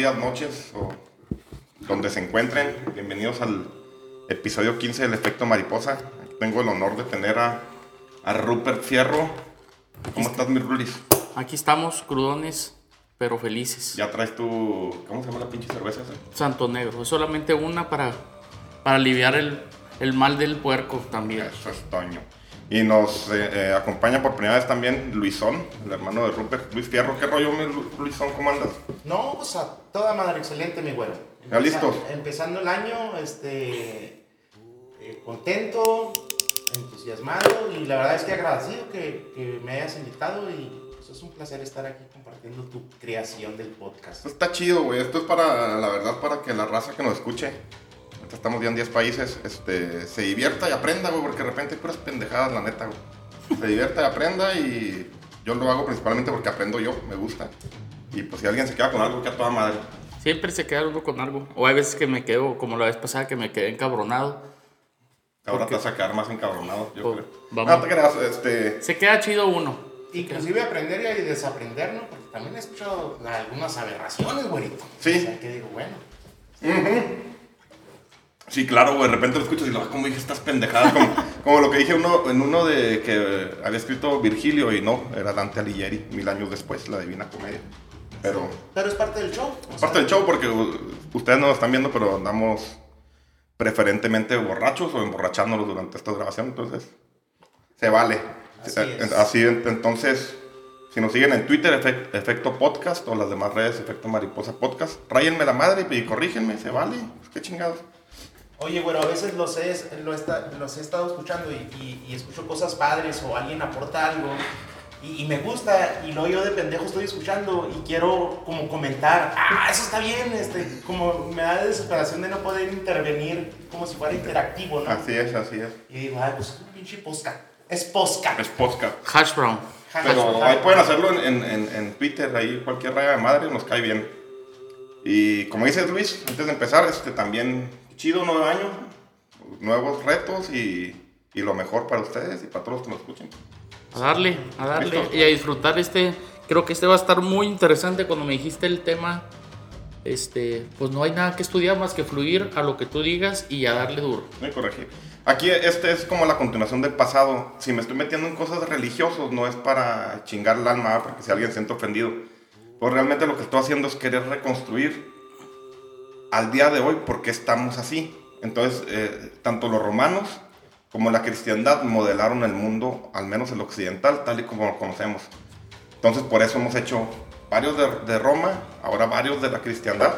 días, noches, o donde se encuentren. Bienvenidos al episodio 15 del Efecto Mariposa. Tengo el honor de tener a, a Rupert Fierro. ¿Cómo estás, mi Rulis? Aquí estamos, crudones, pero felices. Ya traes tu... ¿Cómo se llama la pinche cerveza esa? Santo Negro. Es solamente una para, para aliviar el, el mal del puerco también. Eso es Toño. Y nos eh, eh, acompaña por primera vez también Luisón, el hermano de Rupert. Luis Fierro, ¿qué rollo, Luisón? ¿Cómo andas? No, pues a toda madre, excelente, mi güero. ¿Ya listos? Empezando el año, este, eh, contento, entusiasmado y la verdad es que agradecido que, que me hayas invitado y pues, es un placer estar aquí compartiendo tu creación del podcast. Esto está chido, güey. Esto es para, la verdad, para que la raza que nos escuche, estamos ya en 10 países, este, se divierta y aprenda, güey, porque de repente hay puras pendejadas, la neta, güey. Se divierta y aprenda y yo lo hago principalmente porque aprendo yo, me gusta. Y pues si alguien se queda con algo, que a toda madre. Siempre se queda uno con algo. O hay veces que me quedo, como la vez pasada, que me quedé encabronado. Ahora Porque- te vas a quedar más encabronado, yo Pues, creo. vamos. No te creas, este... Se queda chido uno. Inclusive aprender y desaprender, ¿no? Porque también he escuchado algunas aberraciones, güerito. Sí. O sea, que digo, bueno, Sí, claro, güey, de repente lo escuchas y lo como dije estas pendejadas, como, como lo que dije uno, en uno de que había escrito Virgilio y no, era Dante Alighieri, mil años después, la Divina Comedia. Pero pero es parte del show. o Parte del show porque ustedes no lo están viendo, pero andamos preferentemente borrachos o emborrachándonos durante esta grabación, entonces se vale. Así Eh, es. así, ent- entonces, si nos siguen en Twitter, Efec- Efecto Podcast o las demás redes, Efecto Mariposa Podcast, ráyenme la madre y corrígenme, se vale. Pues, qué chingados. Oye, güero, a veces los he, lo los he estado escuchando y, y- y escucho cosas padres o alguien aporta algo y, y me gusta y luego yo de pendejo estoy escuchando y quiero como comentar, ah, eso está bien, este, como me da desesperación de no poder intervenir como si fuera interactivo, ¿no? Así es, así es. Y digo, ay, pues es un pinche posca. Es posca. Es podcast. Hash brown. Pero ahí pueden hacerlo en, en- en- en Twitter, ahí cualquier raya de madre nos cae bien. Y como dices Luis, antes de empezar, este también chido nuevo año, nuevos retos y, y lo mejor para ustedes y para todos los que nos escuchen. A darle, a darle ¿Listo? y a disfrutar este. Creo que este va a estar muy interesante cuando me dijiste el tema. Este, pues no hay nada que estudiar más que fluir a lo que tú digas y a darle duro. Hay corregir. Aquí este es como la continuación del pasado. Si me estoy metiendo en cosas religiosas, no es para chingar el alma, porque si alguien se siente ofendido. Pues realmente lo que estoy haciendo es querer reconstruir al día de hoy por qué estamos así. Entonces, eh, tanto los romanos como la cristiandad modelaron el mundo, al menos el occidental, tal y como lo conocemos. Entonces, por eso hemos hecho varios de, de Roma, ahora varios de la cristiandad.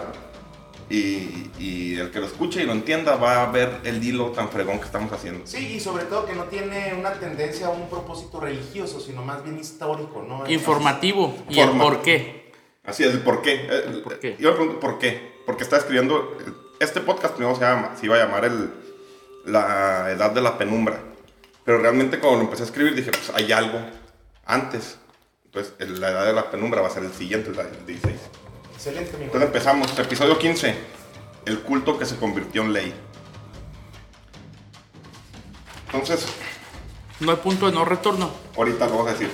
Y, y el que lo escuche y lo entienda va a ver el hilo tan fregón que estamos haciendo. Sí, y sobre todo que no tiene una tendencia a un propósito religioso, sino más bien histórico, ¿no? Informativo y el por qué. Así es, el por qué. ¿Por qué? Yo me pregunto por qué. Porque está escribiendo. Este podcast primero se, llama, se iba a llamar el, La Edad de la Penumbra. Pero realmente cuando lo empecé a escribir dije, pues hay algo antes. Entonces, el- la Edad de la Penumbra va a ser el siguiente, el 16. Excelente, amigo. Entonces empezamos, episodio 15, el culto que se convirtió en ley. Entonces, No hay punto de no retorno. ahorita lo vamos a decir.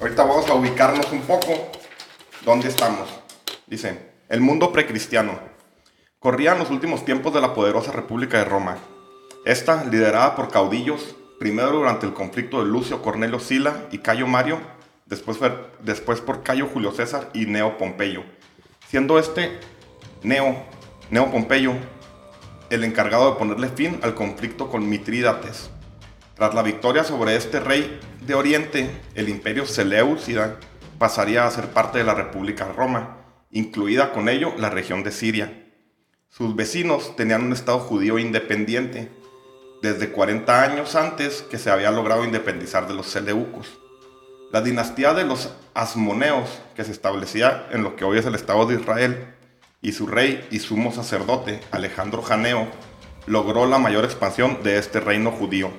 Ahorita vamos a ubicarnos un poco dónde estamos. Dice, el mundo precristiano. Corrían los últimos tiempos de la poderosa República de Roma. Esta, liderada por caudillos, primero durante el conflicto de Lucio Cornelio Sila y Cayo Mario, después, por Cayo Julio César y Neo Pompeyo. Siendo este Neo, Neo Pompeyo el encargado de ponerle fin al conflicto con Mitrídates. Tras la victoria sobre este rey de Oriente, el imperio Seleucida pasaría a ser parte de la República Roma, incluida con ello la región de Siria. Sus vecinos tenían un estado judío independiente, desde 40 años antes que se había logrado independizar de los seleucos. La dinastía de los asmoneos, que se establecía en lo que hoy es el Estado de Israel, y su rey y sumo sacerdote, Alejandro Janeo, logró la mayor expansión de este reino judío,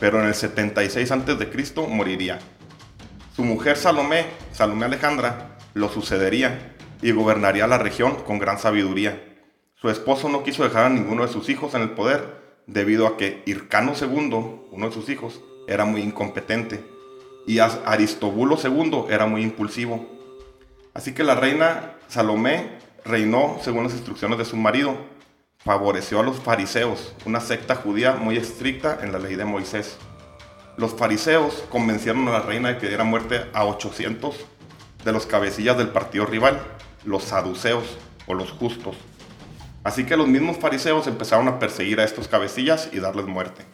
pero en el 76 a.C. moriría. Su mujer Salomé, Salomé Alejandra, lo sucedería y gobernaría la región con gran sabiduría. Su esposo no quiso dejar a ninguno de sus hijos en el poder debido a que Hircano II, uno de sus hijos, era muy incompetente y Aristóbulo II era muy impulsivo. Así que la reina Salomé reinó según las instrucciones de su marido, favoreció a los fariseos, una secta judía muy estricta en la ley de Moisés. Los fariseos convencieron a la reina de que diera muerte a 800 de los cabecillas del partido rival, los saduceos o los justos. Así que los mismos fariseos empezaron a perseguir a estos cabecillas y darles muerte.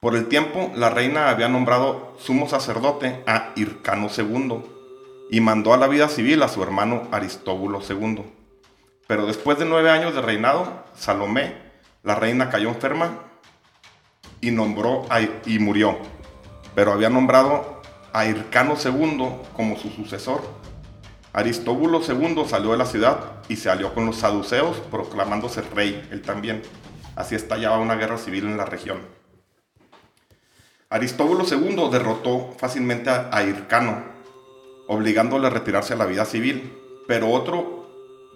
Por el tiempo, la reina había nombrado sumo sacerdote a Hircano II y mandó a la vida civil a su hermano Aristóbulo II. Pero después de nueve años de reinado, Salomé, la reina, cayó enferma y, nombró y murió. Pero había nombrado a Hircano II como su sucesor. Aristóbulo II salió de la ciudad y se alió con los saduceos, proclamándose rey él también. Así estallaba una guerra civil en la región. Aristóbulo II derrotó fácilmente a Hircano, obligándole a retirarse a la vida civil, pero otro,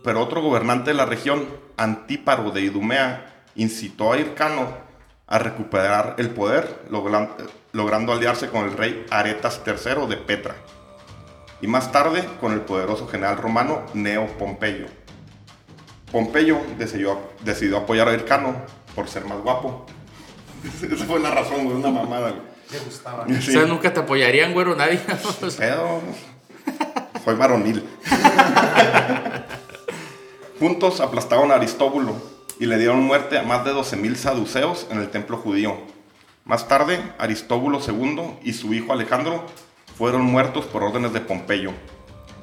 pero otro gobernante de la región, Antíparo de Idumea, incitó a Hircano a recuperar el poder, logrando aliarse con el rey Aretas III de Petra, y más tarde con el poderoso general romano Neo Pompeyo. Pompeyo decidió, decidió apoyar a Hircano por ser más guapo Esa fue la razón, güey, una mamada, Le gustaba. O sea, nunca te apoyarían, güero, nadie. Pero soy varonil. Juntos aplastaron a Aristóbulo y le dieron muerte a más de 12.000 saduceos en el templo judío. Más tarde, Aristóbulo II y su hijo Alejandro fueron muertos por órdenes de Pompeyo.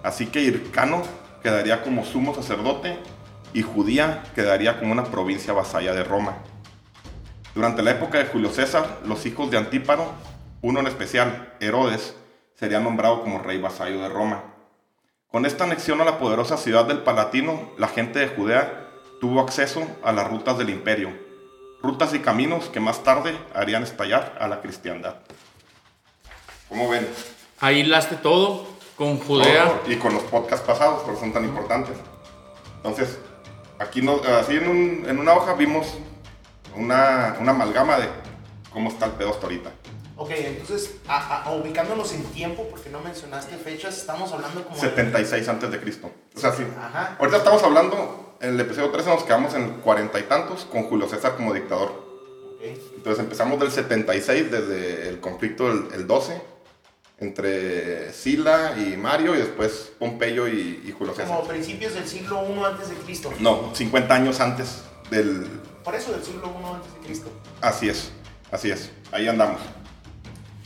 Así que Hircano quedaría como sumo sacerdote y Judía quedaría como una provincia vasalla de Roma. Durante la época de Julio César, los hijos de Antíparo, uno en especial, Herodes, sería nombrado como rey vasallo de Roma. Con esta anexión a la poderosa ciudad del Palatino, la gente de Judea tuvo acceso a las rutas del imperio, rutas y caminos que más tarde harían estallar a la cristiandad. ¿Cómo ven? Ahí hilaste todo con Judea. Todo, y con los podcasts pasados, porque son tan importantes. Entonces, aquí no, así en, un, en una hoja vimos una, una amalgama de cómo está el pedo hasta ahorita. Ok, entonces, a, a, ubicándonos en tiempo, porque no mencionaste fechas, estamos hablando como... 76 antes de Cristo. O sea, sí. Ajá. Ahorita estamos hablando, en el episodio 13 nos quedamos en cuarenta y tantos con Julio César como dictador. Ok. Entonces empezamos del 76, desde el conflicto del el 12, entre Sila y Mario, y después Pompeyo y, y Julio César. Como principios del siglo I antes de Cristo. No, 50 años antes del... Por eso del siglo I antes de Cristo. Así es, así es, ahí andamos.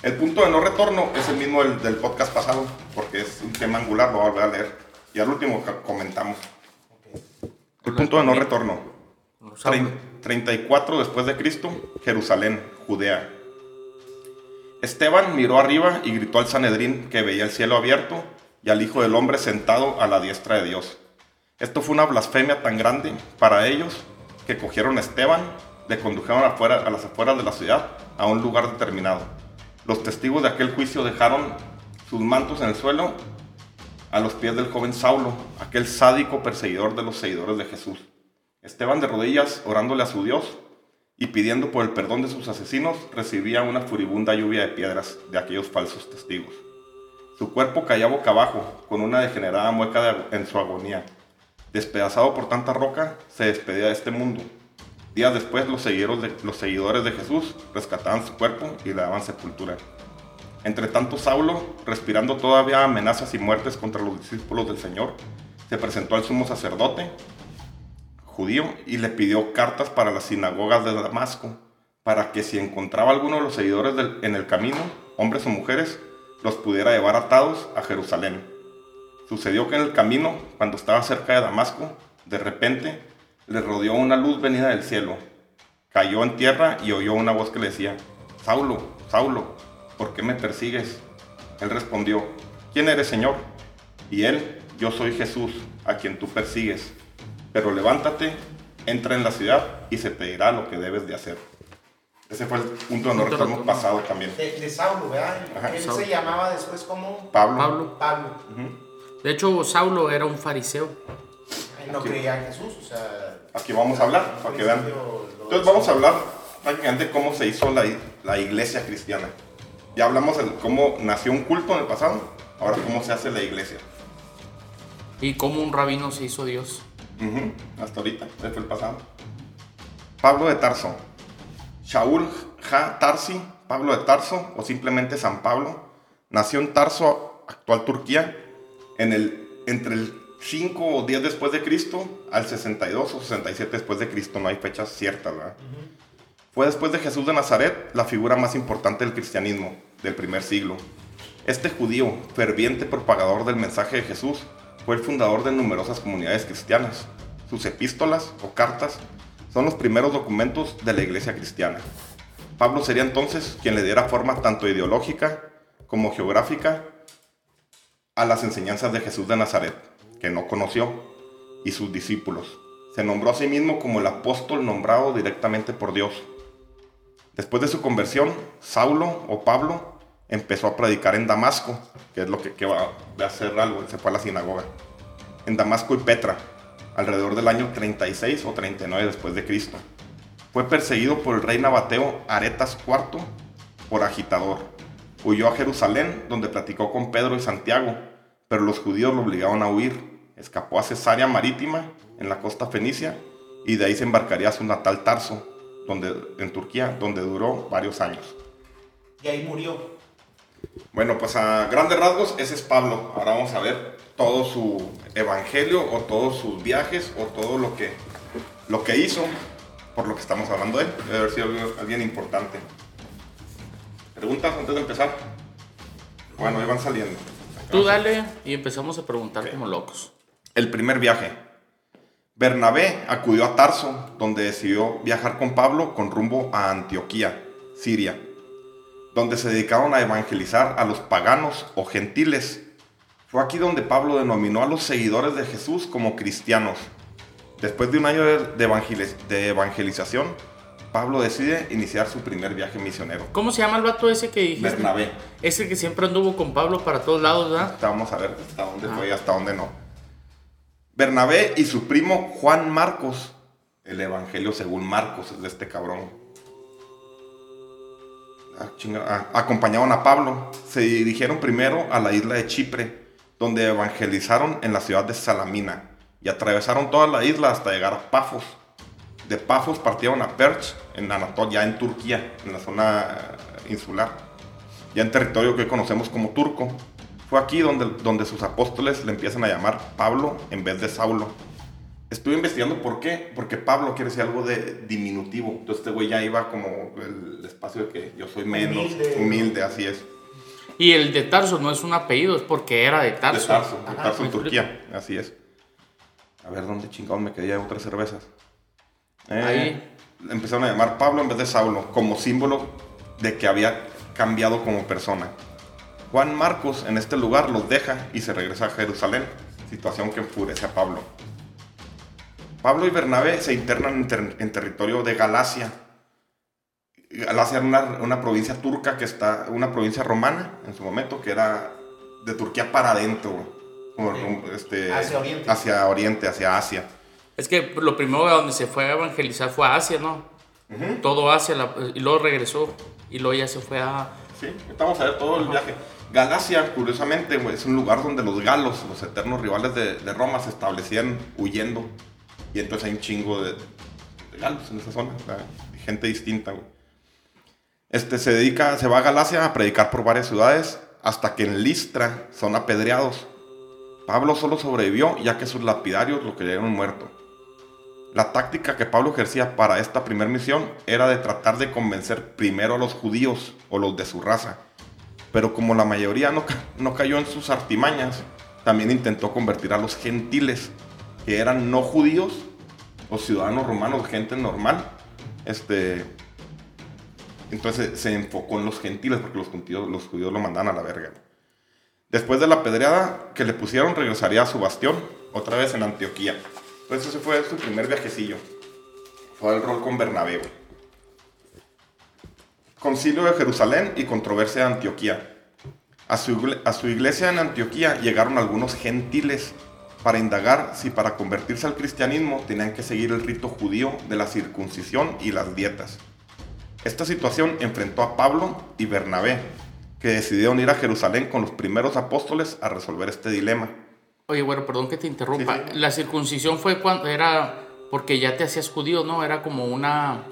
El punto de no retorno es el mismo del, del podcast pasado, porque es un tema angular, lo voy a volver a leer. Y al último comentamos. Ok. El punto de no retorno. O sea, Trein- 34 después de Cristo, Jerusalén, Judea. Esteban miró arriba y gritó al Sanedrín que veía el cielo abierto y al Hijo del Hombre sentado a la diestra de Dios. Esto fue una blasfemia tan grande para ellos que cogieron a Esteban, le condujeron afuera, a las afueras de la ciudad a un lugar determinado. Los testigos de aquel juicio dejaron sus mantos en el suelo a los pies del joven Saulo, aquel sádico perseguidor de los seguidores de Jesús. Esteban de rodillas, orándole a su Dios y pidiendo por el perdón de sus asesinos, recibía una furibunda lluvia de piedras de aquellos falsos testigos. Su cuerpo caía boca abajo, con una degenerada mueca en su agonía. Despedazado por tanta roca, se despedía de este mundo. Días después, los los seguidores de Jesús rescataban su cuerpo y le daban sepultura. Entre tanto, Saulo, respirando todavía amenazas y muertes contra los discípulos del Señor, se presentó al sumo sacerdote judío y le pidió cartas para las sinagogas de Damasco para que si encontraba alguno de los seguidores en el camino, hombres o mujeres, los pudiera llevar atados a Jerusalén. Sucedió que en el camino, cuando estaba cerca de Damasco, de repente le rodeó una luz venida del cielo. Cayó en tierra y oyó una voz que le decía, Saulo, Saulo, ¿por qué me persigues? Él respondió, ¿quién eres, Señor? Y él, yo soy Jesús, a quien tú persigues. Pero levántate, entra en la ciudad y se te dirá lo que debes de hacer. Ese fue el punto nos hemos rotundo. pasado también. De, de Saulo, ¿verdad? Ajá, Él Saulo. se llamaba después como Pablo. Pablo. Pablo. De hecho, Saulo era un fariseo. Él no creía en Jesús, o sea. Aquí vamos a hablar, para que vean. Entonces vamos a hablar prácticamente de cómo se hizo la, la iglesia cristiana. Ya hablamos de cómo nació un culto en el pasado, ahora cómo se hace la iglesia. Y como un rabino se hizo Dios. Ujú, Hasta ahorita, ese fue el pasado. Pablo de Tarso. Shaul Ha Tarsi, Pablo de Tarso, o simplemente San Pablo, nació en Tarso, actual Turquía, en el, entre el 5 o 10 después de Cristo al 62 o 67 después de Cristo, no hay fechas ciertas, ¿verdad? Fue después de Jesús de Nazaret la figura más importante del cristianismo del primer siglo. Este judío, ferviente propagador del mensaje de Jesús, fue el fundador de numerosas comunidades cristianas. Sus epístolas o cartas son los primeros documentos de la iglesia cristiana. Pablo sería entonces quien le diera forma tanto ideológica como geográfica a las enseñanzas de Jesús de Nazaret, que no conoció, y sus discípulos. Se nombró a sí mismo como el apóstol nombrado directamente por Dios. Después de su conversión, Saulo o Pablo empezó a predicar en Damasco, que es lo que, que va a hacer algo, se fue a la sinagoga. En Damasco y Petra, alrededor del año 36 o 39 después de Cristo. Fue perseguido por el rey nabateo Aretas IV por agitador. Huyó a Jerusalén, donde platicó con Pedro y Santiago, pero los judíos lo obligaron a huir. Escapó a Cesarea Marítima, en la costa fenicia, y de ahí se embarcaría a su natal Tarso, donde, en Turquía, donde duró varios años. Y ahí murió. Bueno, pues a grandes rasgos, ese es Pablo. Ahora vamos a ver todo su evangelio o todos sus viajes o todo lo que, lo que hizo, por lo que estamos hablando de él. Debe haber sido alguien- importante. ¿Preguntas antes de empezar? Bueno, ahí van saliendo. Tú dale y empezamos a preguntar como locos. El primer viaje. Bernabé acudió a Tarso, donde decidió viajar con Pablo con rumbo a Antioquía, Siria, donde se dedicaron a evangelizar a los paganos o gentiles. Fue aquí donde Pablo denominó a los seguidores de Jesús como cristianos. Después de un año de, de evangeliz- de evangelización, Pablo decide iniciar su primer viaje misionero. ¿Cómo se llama el vato ese que dijiste? Bernabé. Ese que siempre anduvo con Pablo para todos lados, ¿verdad? Vamos a ver hasta dónde Ah. fue y hasta dónde no. Bernabé y su primo Juan Marcos, el evangelio según Marcos, es de este cabrón. Chinga, ah, acompañaron a Pablo. Se dirigieron primero a la isla de Chipre, donde evangelizaron en la ciudad de Salamina y atravesaron toda la isla hasta llegar a Pafos. De Pafos partieron a Perch, en Anatolia, en Turquía, en la zona eh, insular ya en territorio que conocemos como turco. Fue aquí donde, donde sus apóstoles le empiezan a llamar Pablo en vez de Saulo. Estuve investigando por qué, porque Pablo quiere decir algo de diminutivo. Entonces este güey ya iba como el espacio de que yo soy menos, humilde, Humilde. así es. Y el de Tarso no es un apellido, es porque era de De Tarso. Tarso, de Tarso, ¿me Turquía, así es. A ver, ¿dónde chingado me quedé? Otras cervezas. Eh, Ahí. Empezaron a llamar Pablo en vez de Saulo, como símbolo de que había cambiado como persona. Juan Marcos en este lugar los deja y se regresa a Jerusalén, situación que enfurece a Pablo. Pablo y Bernabé se internan en, ter- en territorio de Galacia. Galacia era una, una provincia turca que está, una provincia romana en su momento, que era de Turquía para adentro. Como este, Hacia Oriente. Hacia Oriente, hacia Asia. Es que lo primero a donde se fue a evangelizar fue a Asia, ¿no? Todo Asia, la- y luego regresó, y luego ya se fue a... Sí, vamos a ver todo el viaje. Galacia, curiosamente, es un lugar donde los galos, los eternos rivales de, de Roma, se establecían huyendo. Y entonces hay un chingo de, de galos en esa zona, ¿verdad? Gente distinta, güey. Este se dedica, se va a Galacia a predicar por varias ciudades hasta que en Listra son apedreados. Pablo solo sobrevivió ya que sus lapidarios lo creyeron muerto. La táctica que Pablo ejercía para esta primera misión era de tratar de convencer primero a los judíos o los de su raza. Pero como la mayoría no, no cayó en sus artimañas, también intentó convertir a los gentiles, que eran no judíos o ciudadanos romanos, gente normal. Este, entonces se enfocó en los gentiles porque los judíos, los judíos lo mandaban a la verga. Después de la pedreada que le pusieron, regresaría a su bastión, otra vez en Antioquía. Entonces ese fue su primer viajecillo. Fue el rol con Bernabé. Concilio de Jerusalén y controversia de Antioquía. A su, a su iglesia en Antioquía llegaron algunos gentiles para indagar si para convertirse al cristianismo tenían que seguir el rito judío de la circuncisión y las dietas. Esta situación enfrentó a Pablo y Bernabé, que decidieron ir a Jerusalén con los primeros apóstoles a resolver este dilema. Oye, bueno, perdón que te interrumpa. Sí, sí. La circuncisión fue cuando era porque ya te hacías judío, ¿no? Era como una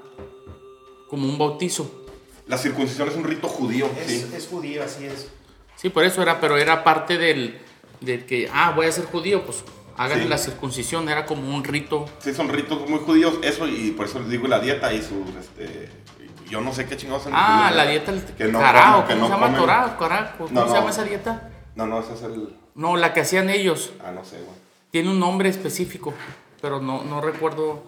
como un bautizo. La circuncisión es un rito judío, Es, sí. es judío, así es. Sí, por eso era, pero era parte del, del que, ah, voy a ser judío, pues hagan Sí. la circuncisión, era como un rito. Sí, son ritos muy judíos, eso, y por eso les digo la dieta y sus, este, yo no sé qué chingados son Ah, judíos, la dieta, el Que no carao, comen, ¿cómo que no se llama? Torá, cará, ¿cómo No, se no. llama esa dieta? No, no, ese es el, No, la que hacían ellos. ah, no sé, güey. Tiene un nombre específico, pero no, no recuerdo.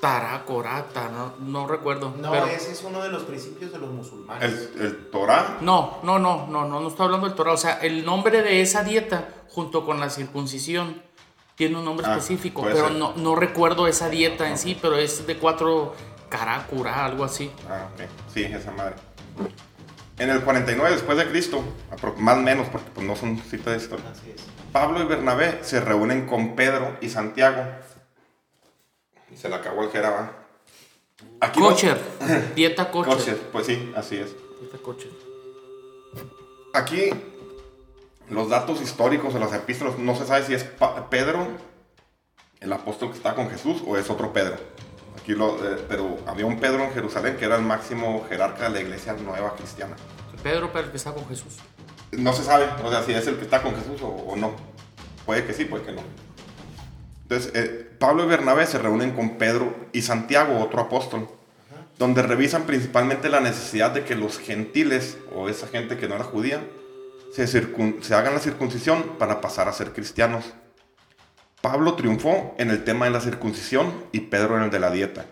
Tará, corata, no, no recuerdo. No, pero- ese es uno de los principios de los musulmanes. El, el Torah, No, no, no, no, no, no estoy hablando del Torah. O sea, el nombre de esa dieta, junto con la circuncisión, tiene un nombre Ah, específico, pero ser. no, no recuerdo esa dieta en sí, pero es de cuatro caracura, algo así. ah, ok, sí, esa madre. En el 49 después de Cristo, más o menos, porque pues no son citas de historia, Así es. Pablo y Bernabé se reúnen con Pedro y Santiago. Y se le acabó el jeraba. Aquí no- Kosher, dieta kosher. Kosher, pues sí, así es. Dieta kosher. Aquí los datos históricos de las epístolas, no se sabe si es Pa- Pedro, el apóstol que está con Jesús, o es otro Pedro. Aquí lo, eh, pero había un Pedro en Jerusalén que era el máximo jerarca de la iglesia nueva cristiana. Pedro, pero el que está con Jesús. No se sabe, o sea, si es el que está con Jesús o, o no. Puede que sí, puede que no. Entonces, eh, Pablo y Bernabé se reúnen con Pedro y Santiago, otro apóstol, donde revisan principalmente la necesidad de que los gentiles, o esa gente que no era judía, se, hagan la circuncisión para pasar a ser cristianos. Pablo triunfó en el tema de la circuncisión y Pedro en el de la dieta.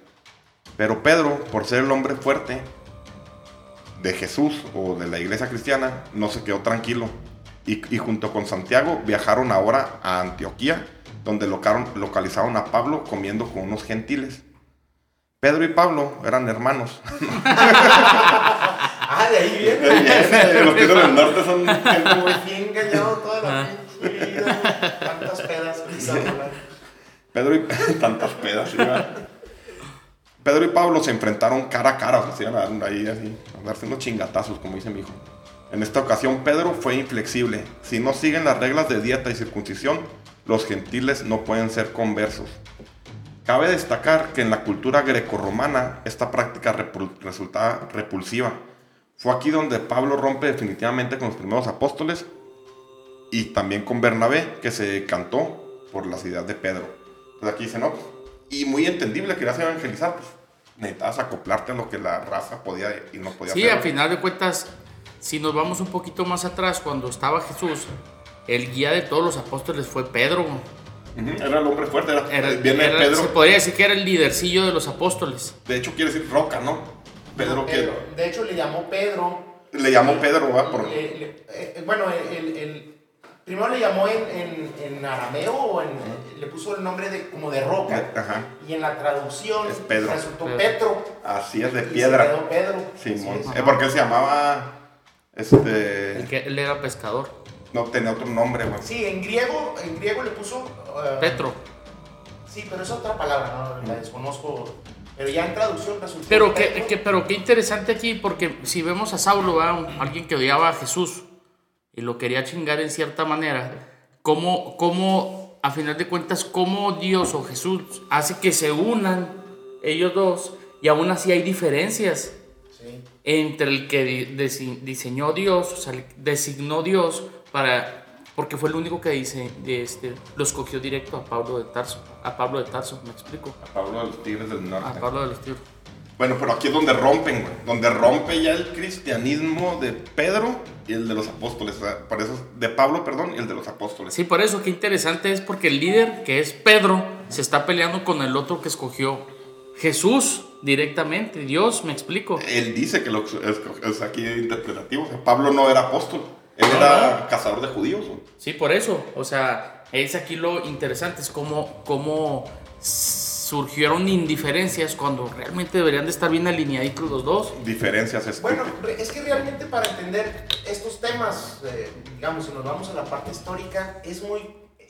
Pero Pedro, por ser el hombre fuerte de Jesús o de la iglesia cristiana, no se quedó tranquilo. Y junto con Santiago viajaron ahora a Antioquía, donde locaron- localizaron a Pablo comiendo con unos gentiles. Pedro y Pablo eran hermanos. Ah, de ahí viene. Los son del norte son gente Muy bien engañado toda la pinche vida. Tantas pedas. Pedro y tantas pedas. Pedro y Pablo se enfrentaron cara a cara, o sea, se iban a dar ahí así, a darse unos chingatazos, como dice mi hijo. En esta ocasión Pedro fue inflexible. Si no siguen las reglas de dieta y circuncisión, los gentiles no pueden ser conversos. Cabe destacar que en la cultura grecorromana esta práctica resultaba repulsiva. Fue aquí donde Pablo rompe definitivamente con los primeros apóstoles y también con Bernabé, que se decantó por las ideas de Pedro. Entonces aquí dice, no, pues, y muy entendible, querías evangelizar, pues necesitabas acoplarte a lo que la raza podía y no podía Sí, hacer. al final de cuentas, si nos vamos un poquito más atrás, cuando estaba Jesús, el guía de todos los apóstoles fue Pedro. Era el hombre fuerte, era, Era- viene era- Pedro, Se podría decir que era el lidercillo de los apóstoles. de hecho quiere decir roca, ¿no? Pedro que Pedro. De hecho, le llamó Pedro. le llamó Pedro, ¿va? Por, Le- le- eh, bueno, el, el- primero le llamó en, en, en arameo o en, le puso el nombre de, como de roca. Ajá, Y en la traducción Es Pedro. resultó Pedro. Petro. así es de y se piedra. quedó Pedro. Simón. Así es. Eh, porque él se llamaba, este, El que él era pescador. No tenía otro nombre, güey. Sí, en griego, en griego le puso. eh, Petro. Sí, pero es otra palabra, no la desconozco. Pero ya en traducción resultó. Pero que- pero qué interesante aquí, porque si vemos a Saulo, alguien que odiaba a Jesús y lo quería chingar en cierta manera, ¿cómo, cómo a final de cuentas, cómo Dios o Jesús hace que se unan ellos dos y aún así hay diferencias Sí. entre el que diseñó Dios, o sea, el- designó Dios para Porque fue el único que dice, este, lo escogió directo a Pablo de Tarso. A Pablo de Tarso, ¿me explico? A Pablo de los Tigres del Norte. A Pablo de los Tigres. Bueno, pero aquí es donde rompen, güey. Donde rompe ya el cristianismo de Pedro y el de los apóstoles. Por eso, de Pablo, perdón, y el de los apóstoles. Sí, por eso, qué interesante es porque el líder, que es Pedro, se está peleando con el otro que escogió Jesús directamente. Dios, me explico. Él dice que lo es, es aquí interpretativo. O sea, Pablo no era apóstol. Él era cazador de judíos. güey. Sí, por eso. O sea, es aquí lo interesante, es cómo, cómo surgieron indiferencias cuando realmente deberían de estar bien alineaditos los dos. Diferencias es Bueno, es que realmente para entender estos temas, eh, digamos, si nos vamos a la parte histórica, es muy,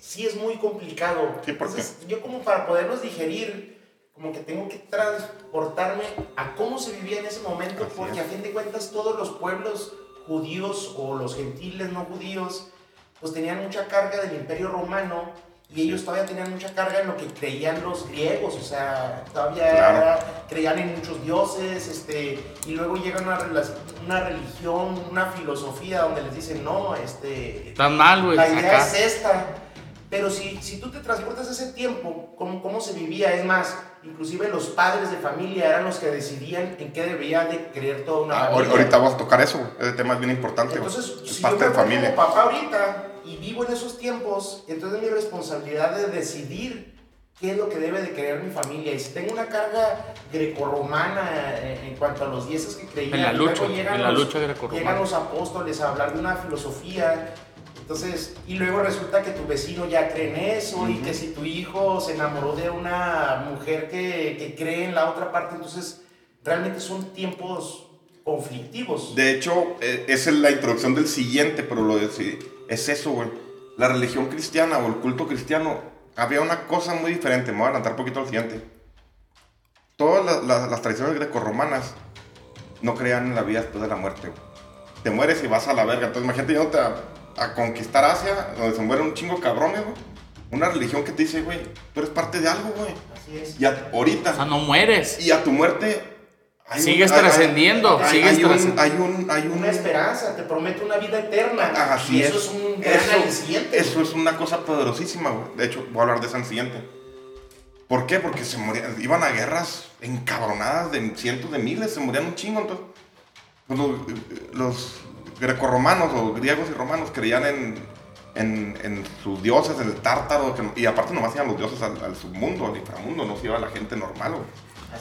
sí es muy complicado. Sí, ¿por qué? Entonces, yo como para poderlos digerir, como que tengo que transportarme a cómo se vivía en ese momento, Así porque es. a fin de cuentas todos los pueblos judíos o los gentiles no judíos, pues tenían mucha carga del imperio romano y ellos todavía tenían mucha carga en lo que creían los griegos, o sea, todavía Claro. creían en muchos dioses, este, y luego llega una, una religión, una filosofía donde les dicen, no, este, Tan mal, güey. la idea acá. es esta. Pero si, si tú te transportas a ese tiempo, ¿cómo, ¿cómo se vivía? Es más, inclusive los padres de familia eran los que decidían en qué debería de creer toda una Ah, familia. ahorita vamos a tocar eso. Ese tema es bien importante. Entonces, es si yo parte me de familia. como papá ahorita y vivo en esos tiempos, entonces es mi responsabilidad de decidir qué es lo que debe de creer mi familia. Y si tengo una carga grecorromana eh, en cuanto a los dieces que creían, En la luego lucha, llegan en la los- lucha grecorromana. Llegan los apóstoles a hablar de una filosofía. Entonces, y luego resulta que tu vecino ya cree en eso y que si tu hijo se enamoró de una mujer que, que cree en la otra parte, entonces realmente son tiempos conflictivos. De hecho, esa es la introducción del siguiente, pero lo decidí. Es eso, güey. La religión cristiana o el culto cristiano, había una cosa muy diferente. Me voy a adelantar un poquito al siguiente. Todas la- la- las tradiciones grecorromanas no creían en la vida después de la muerte. güey. Te mueres y vas a la verga. Entonces, imagínate yéndote a, a conquistar Asia, donde se mueren un chingo cabrones, güey. Una religión que te dice, güey, tú eres parte de algo, güey. Así es. Y a- ahorita, O sea, no mueres. y a tu muerte... un- Sigues hay- hay- trascendiendo, hay- sigues hay un- trascendiendo. Hay un, hay un, Una esperanza, te promete una vida eterna. Ah, Así y es. eso es un gran Eso- aliciente. Eso es una cosa poderosísima, güey. De hecho, voy a hablar de esa en el siguiente. ¿Por qué? Porque se morían, iban a guerras encabronadas de cientos de miles, se morían un chingo. Entonces, pues, los, los grecorromanos o griegos y romanos creían en, en, en sus dioses, en el tártaro, que- y aparte nomás iban los dioses al, al submundo, al inframundo, no se iba la gente normal, güey.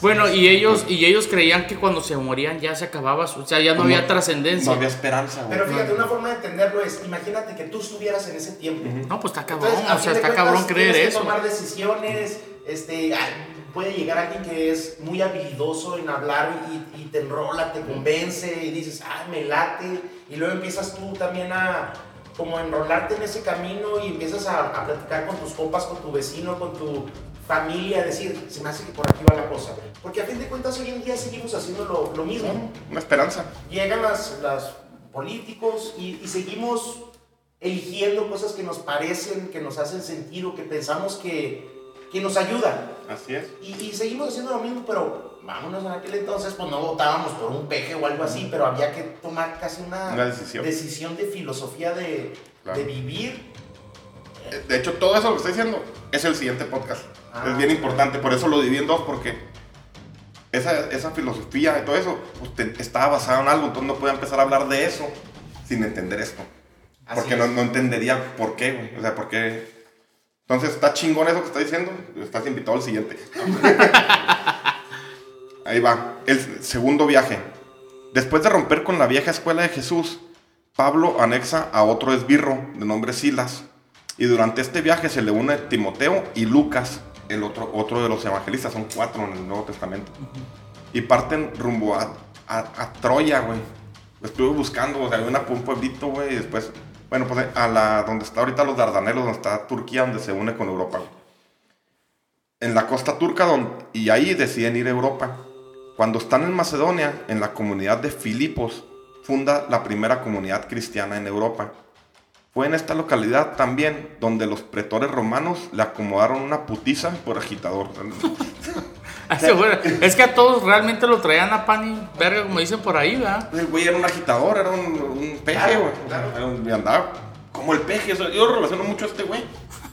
Bueno, y ellos, y ellos creían que cuando se morían ya se acababa, su- o sea, ya no había trascendencia. No había esperanza, güey. Pero fíjate, una forma de entenderlo es, imagínate que tú estuvieras en ese tiempo. No, pues está cabrón, Entonces, o sea, está cuentas, cabrón creer tienes que eso. tomar decisiones, este, ay, puede llegar alguien que es muy habilidoso en hablar y, y te enrola, te convence y dices, ah, me late, y luego empiezas tú también a como enrolarte en ese camino y empiezas a, a platicar con tus compas, con tu vecino, con tu familia, decir, se me hace que por aquí va la cosa. Porque a fin de cuentas hoy en día seguimos haciendo lo, lo mismo Una esperanza. llegan las, las políticos y, y seguimos eligiendo cosas que nos parecen, que nos hacen sentido, que pensamos que, que nos ayudan. Así es. Y, y seguimos haciendo lo mismo, pero vámonos en aquel entonces, pues no votábamos por un peje o algo así, pero había que tomar casi una, Una decisión. decisión de filosofía de, Claro. de vivir. De hecho, todo eso que estoy diciendo es el siguiente podcast. Ah. Es bien importante, por eso lo dividí en dos, porque esa, esa filosofía y todo eso pues, estaba basada en algo, entonces no podía empezar a hablar de eso sin entender esto. Así Porque no, es. no entendería por qué, güey. O sea, por qué. Entonces, está chingón eso que está diciendo. Estás invitado al siguiente. Ahí va. El segundo viaje. Después de romper con la vieja escuela de Jesús, Pablo anexa a otro esbirro de nombre Silas. Y durante este viaje se le une Timoteo y Lucas, el otro, otro de los evangelistas. Son cuatro en el Nuevo Testamento. Y parten rumbo a, a, a Troya, güey. Estuve buscando, o sea, hay una, un pueblito, güey, y después, bueno, pues a la, donde está ahorita los Dardanelos, donde está Turquía, donde se une con Europa. En la costa turca, y ahí deciden ir a Europa. Cuando están en Macedonia, en la comunidad de Filipos, funda la primera comunidad cristiana en Europa. Fue en esta localidad también donde los pretores romanos le acomodaron una putiza por agitador. Es que a todos realmente lo traían a pan y verga, como dicen por ahí, ¿verdad? El güey era un agitador, era un, un peje, Claro, güey. claro. Era un- y andaba como el peje. yo relaciono mucho a este güey.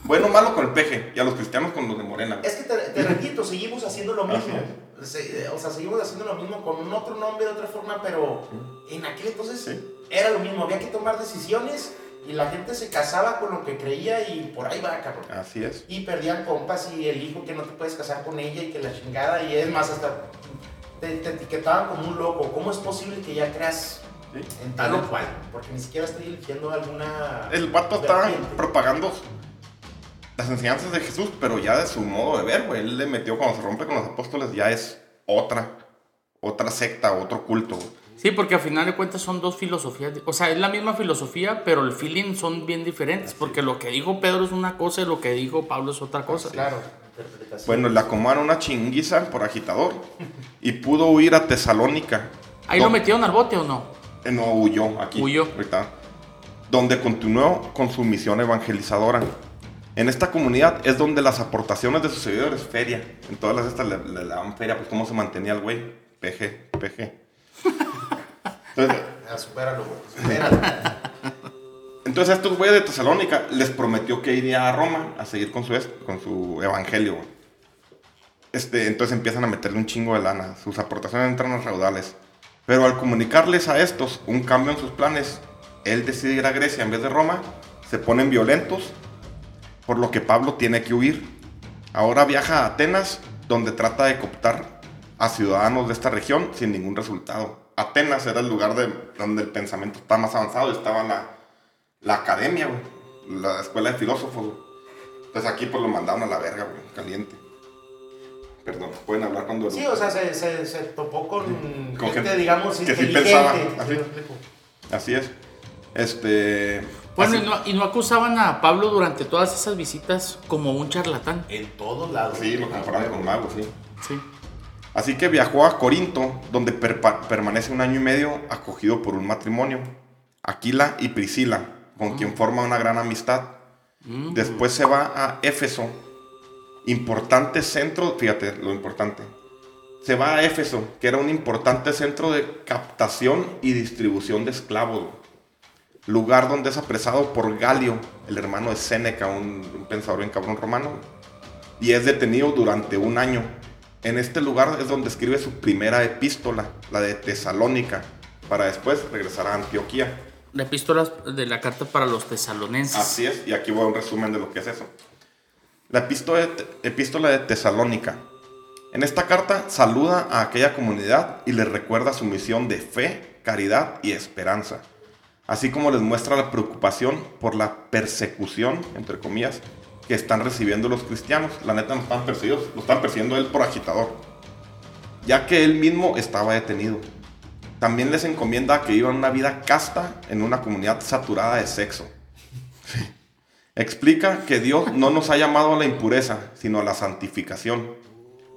Bueno o malo con el peje. Y a los cristianos con los de Morena. güey. Es que te, te repito, seguimos haciendo lo mismo. Se- o sea, seguimos haciendo lo mismo con un otro nombre, de otra forma, pero en aquel entonces Sí. era lo mismo. Había que tomar decisiones y la gente se casaba con lo que creía y por ahí va, cabrón. Así es. Y perdían compas y el hijo que no te puedes casar con ella y que la chingada. Y es más, hasta te, te etiquetaban como un loco. ¿Cómo es posible que ya creas Sí. en tal o cual? Porque ni siquiera estoy eligiendo alguna. El vato está vertiente. propagando las enseñanzas de Jesús, pero ya de su modo de ver, güey. Él le metió cuando se rompe con los apóstoles, ya es otra, otra secta, otro culto. güey. Sí, porque al final de cuentas son dos filosofías. O sea, es la misma filosofía, pero el feeling son bien diferentes. Porque lo que dijo Pedro es una cosa y lo que dijo Pablo es otra cosa. Claro, interpretación. Bueno, le acomodaron una chinguiza por agitador y pudo huir a Tesalónica. ¿Ahí lo metieron al bote o no? Eh, No, huyó aquí. Huyó. ahorita. Donde continuó con su misión evangelizadora. En esta comunidad es donde las aportaciones de sus seguidores, feria. En todas las estas le, le daban feria, pues cómo se mantenía el güey. PG, PG. Entonces, supéralo, güey, supéralo. entonces a estos güeyes de Tesalónica les prometió que iría a Roma a seguir con su, con su evangelio. güey. Este, entonces empiezan a meterle un chingo de lana. Sus aportaciones entran a raudales. Pero al comunicarles a estos un cambio en sus planes, él decide ir a Grecia en vez de Roma. Se ponen violentos, por lo que Pablo tiene que huir. Ahora viaja a Atenas, donde trata de cooptar a ciudadanos de esta región sin ningún resultado. Atenas era el lugar de, donde el pensamiento estaba más avanzado. Estaba la, la academia, güey, la escuela de filósofos. güey. Entonces aquí pues lo mandaron a la verga, güey, caliente. Perdón, pueden hablar cuando... Sí, o sea, se, se, se topó con, Con gente, gente digamos, que sí inteligente. pensaba, ¿sí así. explico? Así es. Este... Bueno, y no, y no acusaban a Pablo durante todas esas visitas como un charlatán. En todos lados. Sí, lo compararon con magos, sí. Sí. Así que viajó a Corinto, donde permanece un año y medio acogido por un matrimonio, Aquila y Priscila, con quien forma una gran amistad. Después se va a Éfeso, importante centro, fíjate lo importante. Se va a Éfeso, que era un importante centro de captación y distribución de esclavos. Lugar donde es apresado por Galio, el hermano de Séneca, un, un pensador bien cabrón romano y es detenido durante un año. En este lugar es donde escribe su primera epístola, la de Tesalónica, para después regresar a Antioquía. La epístola de la carta para los tesalonenses. Así es, y aquí voy a un resumen de lo que es eso. La epístola de, epístola de Tesalónica. En esta carta saluda a aquella comunidad y les recuerda su misión de fe, caridad y esperanza, así como les muestra la preocupación por la persecución, entre comillas, que están recibiendo los cristianos. La neta no están perseguidos, lo están persiguiendo él por agitador, ya que él mismo estaba detenido. También les encomienda que vivan una vida casta en una comunidad saturada de sexo. Explica que Dios no nos ha llamado a la impureza, sino a la santificación.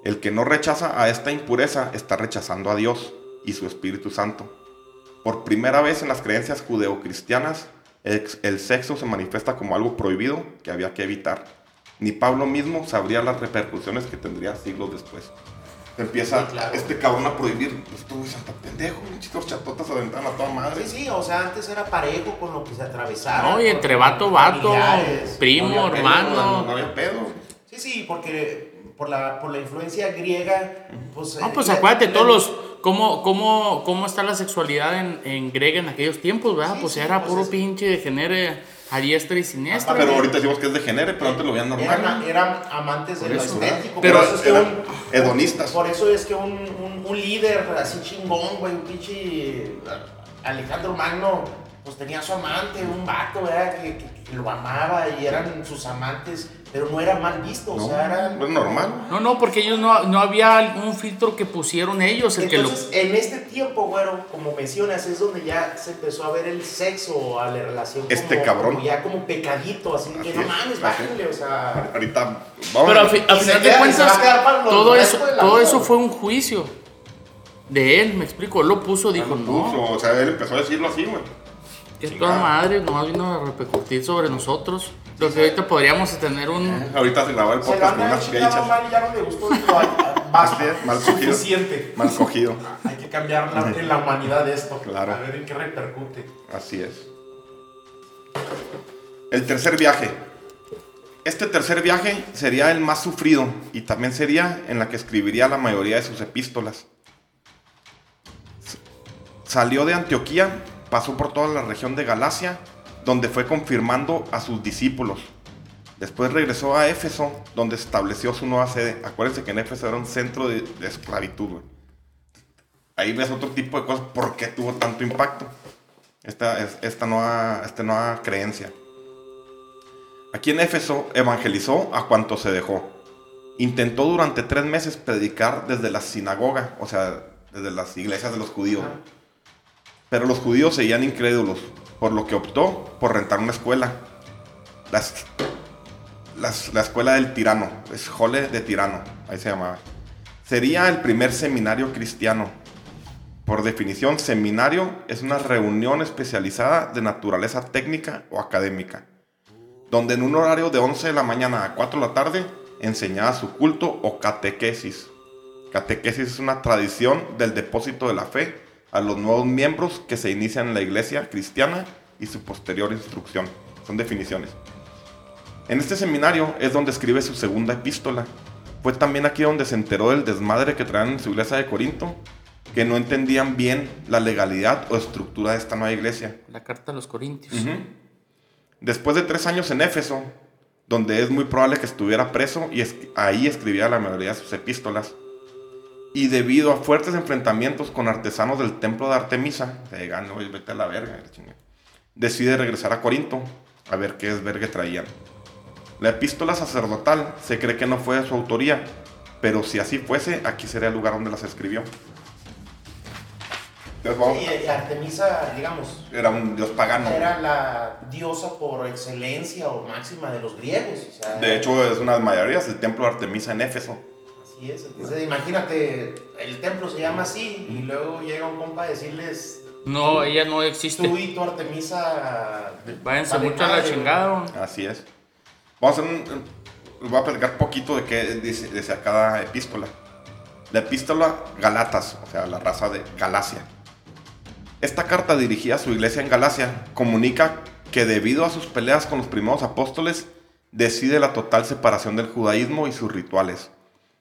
El que no rechaza a esta impureza está rechazando a Dios y su Espíritu Santo. Por primera vez en las creencias judeocristianas, ex- el sexo se manifiesta como algo prohibido que había que evitar. Ni Pablo mismo sabría las repercusiones que tendría siglos después. Empieza Sí, claro. este cabrón a prohibir, pues tú hasta pendejo, chicos chatotas aventaban a toda madre. Sí, sí, o sea, antes era parejo con lo que se atravesaba. No, y entre vato, vato, primo, No pedo, hermano. no, no había pedo. Sí, sí, porque por la, por la influencia griega, pues... No, eh, pues la- acuérdate, todos los. ¿Cómo, cómo, cómo está la sexualidad en, en griega en aquellos tiempos, verdad? Sí, pues sí, era pues puro es- pinche de genere a diestra y siniestra. Pero ahorita decimos que es degenere, pero antes lo veían normal. Eran, eran amantes de lo estético. Pero por eso es que eran un- hedonistas. Por eso es que un, un, un líder así chingón, güey, un pinche Alejandro Magno, pues tenía su amante, un vato, ¿verdad? Que, que- que lo amaba y eran sus amantes, pero no era mal visto, No, o sea, era... no es normal. No, no, porque ellos no, no había un filtro que pusieron ellos, el Entonces, en este tiempo, güero, como mencionas, es donde ya se empezó a ver el sexo a la relación Este como, cabrón. como ya como pecadito, así Así que no es, mames, bájenle, o sea... Ahorita que vamos Pero a al, fi- se final de queda- cuentas, a todo eso, todo eso fue un juicio de él, me explico. Él lo puso, dijo, no, puso, O sea, él empezó a decirlo así, güey. Que toda madre, nomás vino a repercutir sobre nosotros. Lo que ahorita podríamos tener un. Ahorita se grabó el podcast con unas y ya no le gustó. dijo, "Ay, Basta, mal cogido. suficiente. Mal cogido. Hay que cambiar la, en la humanidad esto. Claro. A ver en qué repercute. Así es. El tercer viaje. Este tercer viaje sería el más sufrido y también sería en la que escribiría la mayoría de sus epístolas. Salió de Antioquía, pasó por toda la región de Galacia, donde fue confirmando a sus discípulos. Después regresó a Éfeso, donde estableció su nueva sede. Acuérdense que en Éfeso era un centro de, esclavitud. güey. Ahí ves otro tipo de cosas. ¿Por qué tuvo tanto impacto? Esta nueva creencia. Aquí en Éfeso evangelizó a cuanto se dejó. Intentó durante tres meses predicar desde la sinagoga, o sea, desde las iglesias de los judíos. Pero los judíos seguían incrédulos, por lo que optó por rentar una escuela. La escuela del tirano, es Jole de Tirano, ahí se llamaba. Sería el primer seminario cristiano. Por definición, seminario es una reunión especializada de naturaleza técnica o académica, donde en un horario de 11 de la mañana a 4 de la tarde enseñaba su culto o catequesis. Catequesis es una tradición del depósito de la fe a los nuevos miembros que se inician en la iglesia cristiana y su posterior instrucción. Son definiciones. En este seminario es donde escribe su segunda epístola. Fue también aquí donde se enteró del desmadre que traían en su iglesia de Corinto, que no entendían bien la legalidad o estructura de esta nueva iglesia. La carta a los Corintios. Después de tres años en Éfeso, donde es muy probable que estuviera preso y es- ahí escribía la mayoría de sus epístolas, y debido a fuertes enfrentamientos con artesanos del templo de Artemisa, se digan, "Oye, vete a la verga, la chingada", decide regresar a Corinto a ver qué desvergue traían. La epístola sacerdotal se cree que no fue de su autoría, pero si así fuese, aquí sería el lugar donde las escribió. Y Artemisa, digamos, era un dios pagano. era la diosa por excelencia o máxima de los griegos. o sea, De hecho, es una de las mayorías, el templo de Artemisa en Éfeso. Así es. Entonces, imagínate, el templo se llama así y luego llega un compa a decirles, No, ella no existe. tú y tu Artemisa... Váyanse vale mucho a la chingada. Así es. Vamos a hacer un. Voy a platicar poquito de qué dice, dice cada epístola. La epístola Galatas, o sea, la raza de Galacia. Esta carta dirigida a su iglesia en Galacia comunica que debido a sus peleas con los primeros apóstoles, decide la total separación del judaísmo y sus rituales.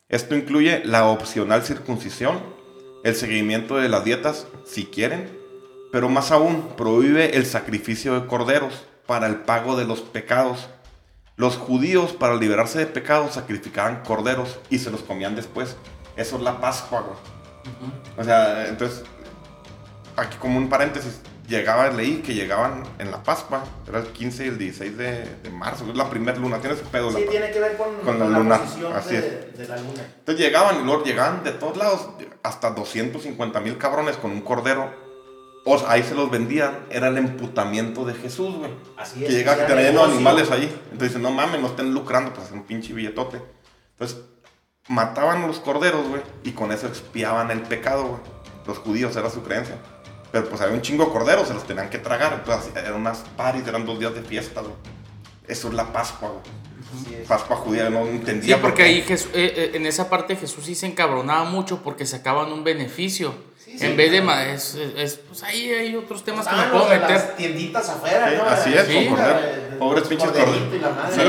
Esto incluye la opcional circuncisión, el seguimiento de las dietas, si quieren, pero más aún prohíbe el sacrificio de corderos para el pago de los pecados. Los judíos para liberarse de pecados sacrificaban corderos y se los comían después. Eso es la Pascua, güey. O sea, entonces, aquí como un paréntesis, llegaba, leí que llegaban en la Pascua, era el 15 y el 16 de, de marzo, es la primera luna, tiene ese pedo. la Sí, pa- tiene que ver con, Con con la la, luna, así de, de la luna. Entonces llegaban y luego llegaban de todos lados, hasta 250 mil cabrones con un cordero. O sea, ahí se los vendían, era el emputamiento de Jesús, güey. Así es, llega que traían negocio. animales ahí. Entonces dicen, no mames, no estén lucrando, pues es un pinche billetote. Entonces mataban a los corderos, güey, y con eso expiaban el pecado, güey. Los judíos era su creencia. Pero pues había un chingo de corderos, se los tenían que tragar. Entonces eran unas paris, eran dos días de fiesta, güey. Eso es la Pascua, güey. Pascua judía, no entendía. Sí, por porque qué. ahí Jesús- eh, eh, en esa parte Jesús sí se encabronaba mucho porque sacaban un beneficio. Sí, sí, en vez de... claro. ma- Es, es- es- pues ahí hay otros temas que me Ah, puedo de meter. las tienditas afuera, Sí, ¿no? así es, Sí. con cordero. Pobres pinches corderos.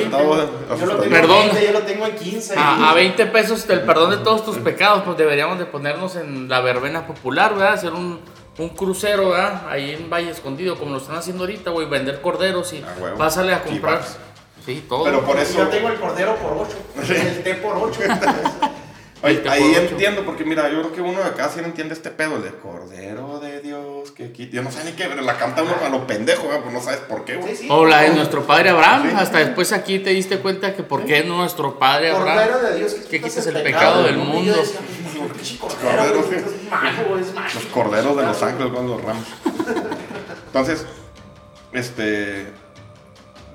Perdón. en 20, yo lo tengo en 15. A, a 20 pesos el perdón de todos tus pecados, pues deberíamos de ponernos en la verbena popular, ¿verdad? Hacer un, un crucero, ¿verdad? Ahí en Valle Escondido, como lo están haciendo ahorita, güey, vender corderos y Ah, pásale a comprar. Sí, todo. Pero por eso. Yo tengo el cordero por 8, el té por 8. Oye, Veinte ahí por entiendo, porque mira, yo creo que uno de acá sí no entiende este pedo, el de Cordero de Dios, que quita. Yo no sé ni qué, pero la canta uno a lo pendejo, ¿verdad? pues no sabes por qué, güey. Sí, sí. O la de nuestro padre Abraham, Sí. hasta después aquí te diste cuenta que por qué nuestro padre Abraham. Cordero de Dios que quitas el pecado del mundo. decía, "Pues, pinche cordero, güey, es mago, es mágico". Los corderos de los ángeles con los ramos. Entonces, este.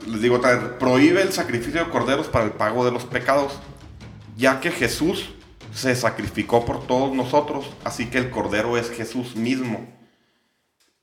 Les digo prohíbe el sacrificio de corderos para el pago de los pecados, ya que Jesús se sacrificó por todos nosotros, así que el cordero es Jesús mismo.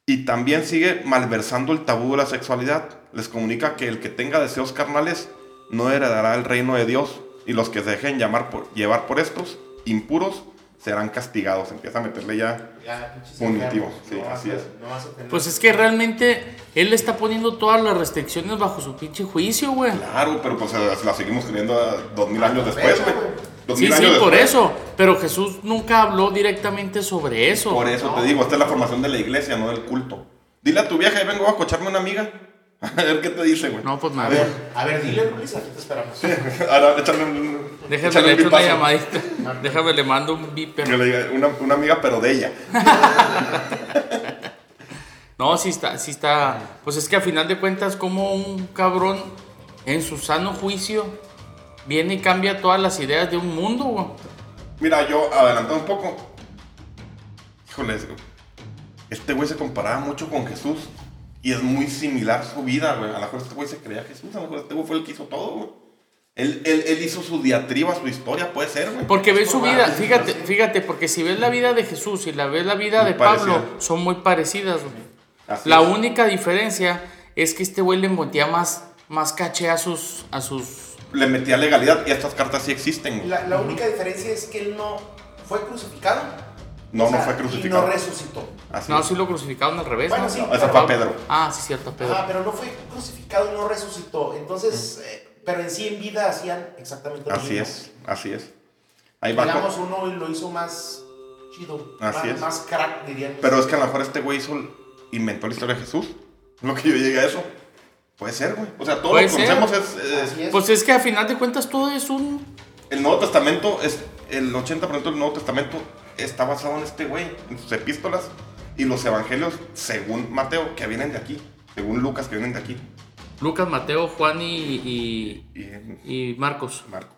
Y también sigue malversando el tabú de la sexualidad. Les comunica que el que tenga deseos carnales no heredará el reino de Dios, y los que se dejen llamar por- llevar por estos impuros serán castigados. Empieza a meterle ya Ya, Punitivo, sí, no así a- es. no a Pues es que realmente Él está poniendo todas las restricciones bajo su pinche juicio, güey. Claro, pero pues eh, la seguimos creyendo a dos mil años después, güey. Sí, sí, por eso. Pero Jesús nunca habló directamente sobre eso. Por eso te digo, esta es la formación de la iglesia, no del culto. Dile a tu vieja, ahí vengo a cocharme una amiga. A ver qué te dice, güey. No, pues A nada. ver, a ver, dile, Luis, aquí te esperamos. Ahora, échale un. Déjame le echo una llamadita. Déjame le mando un viper. una, una amiga, pero de ella. No, sí está, sí está. Pues es que a final de cuentas, como un cabrón en su sano juicio viene y cambia todas las ideas de un mundo, güey. Mira, yo adelantando un poco. Híjoles, este güey se comparaba mucho con Jesús. Y es muy similar su vida, güey. A lo mejor este güey se creía Jesús, a lo mejor este güey fue el que hizo todo, güey. Él, él, él hizo su diatriba, su historia, puede ser, güey. Porque ves su vida, fíjate, fíjate, porque si ves la vida de Jesús y la ves la vida Muy de Pablo, parecida. son muy parecidas, güey. La es. única diferencia es que este güey le metía más, más caché a sus, a sus. Le metía legalidad y estas cartas sí existen, güey. La, la única diferencia es que él no fue crucificado. No, O sea, no fue Y crucificado. no resucitó. Así No, es. sí lo crucificaron al revés, Bueno, ¿no? sí. No, ese fue a Pedro. Ah, sí, cierto, Pedro. Ajá, pero no fue crucificado y no resucitó. Entonces, eh, pero en sí en vida hacían exactamente lo Así mismo. es, así es. Ahí va. Digamos, uno lo hizo más chido. Así más, es. más crack, dirían. Pero es que a lo mejor este güey hizo, inventó la historia de Jesús. Lo que yo llegué a eso. Puede ser, güey. O sea, todo Puede lo que conocemos es, es- Así es. Pues es que a final de cuentas todo es un. El Nuevo Testamento, es el 80% del Nuevo Testamento está basado en este güey, en sus epístolas y los evangelios, según Mateo, que vienen de aquí, según Lucas, que vienen de aquí. Lucas, Mateo, Juan y, y, Y y Marcos. Marcos.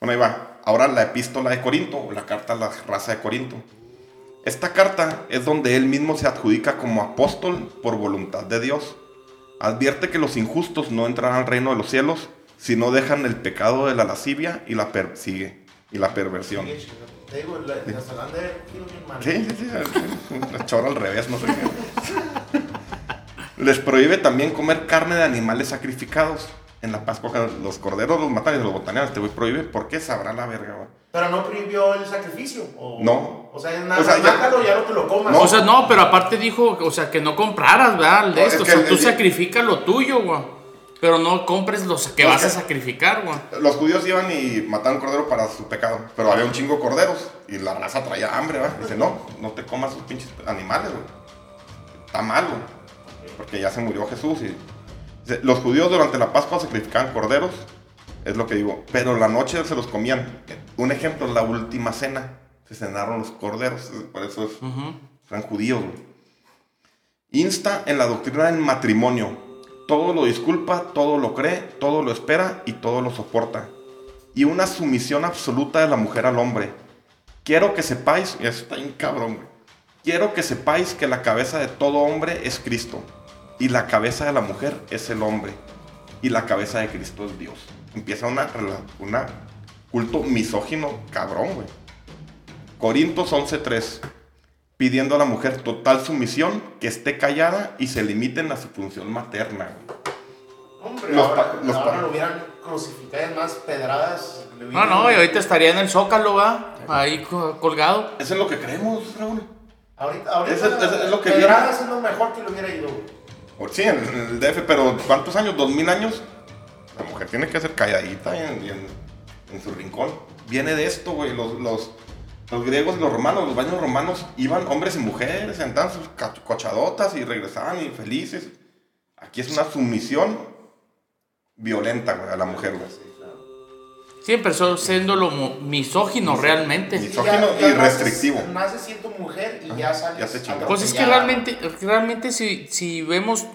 Bueno, ahí va. Ahora la epístola de Corinto, o la carta a la raza de Corinto. Esta carta es donde él mismo se adjudica como apóstol por voluntad de Dios. Advierte que los injustos no entrarán al reino de los cielos si no dejan el pecado de la lascivia y la persigue y la perversión. Sí, Te digo, la, la de. Sí, sí, sí. La chora al revés, no sé qué. Les prohíbe también comer carne de animales sacrificados. En la Pascua los corderos los matan y los botanean. Este güey prohíbe. ¿Por qué sabrá la verga, güey? Pero no prohibió el sacrificio. O, No. O sea, nada, O sea, ya- mátalo, ya no te lo comas. No. O sea, no, pero aparte dijo, o sea, que no compraras, ¿verdad? De No, esto. es O sea, tú el- sacrifica lo tuyo, güey. Pero no compres los que vas a sacrificar, güey. Los judíos iban y mataban cordero para su pecado. Pero había un chingo de corderos. Y la raza traía hambre, ¿verdad? Dice, no, no te comas esos pinches animales, güey. Está mal, güey. Porque ya se murió Jesús. Y... Dice, Los judíos durante la Pascua sacrificaban corderos. Es lo que digo. Pero la noche se los comían. Un ejemplo, la última cena. Se cenaron los corderos. Por eso es- eran judíos. Insta en la doctrina del matrimonio. Todo lo disculpa, todo lo cree, todo lo espera y todo lo soporta. Y una sumisión absoluta de la mujer al hombre. Quiero que sepáis, y eso está bien cabrón, güey. Quiero que sepáis que la cabeza de todo hombre es Cristo. Y la cabeza de la mujer es el hombre. Y la cabeza de Cristo es Dios. Empieza una, una culto misógino cabrón, güey. Corintios 11.3 pidiendo a la mujer total sumisión, que esté callada y se limiten a su función materna. güey. Hombre, Los ahora, pa- los ahora lo hubieran crucificado en más pedradas. No, no, y ahorita estaría en el Zócalo, ¿va? Ahí co- colgado. Eso es lo que creemos, Raúl. Ahorita, ahorita es- eso es lo que pedradas es lo mejor que le hubiera ido. O- Sí, en el DF, pero ¿cuántos años? ¿Dos mil años? La mujer tiene que ser calladita y en, su rincón. Viene de esto, güey. Los, los, los griegos y los romanos, los baños romanos, iban hombres y mujeres, sentaban sus cochadotas y regresaban y felices. Aquí es una sumisión violenta, güey, a la mujer, güey. Sí, empezó siendo lo misógino realmente. Mis- Misógino y naces- restrictivo. Naces siendo mujer y ya sales. ya. Pues es que realmente, realmente si, si vemos,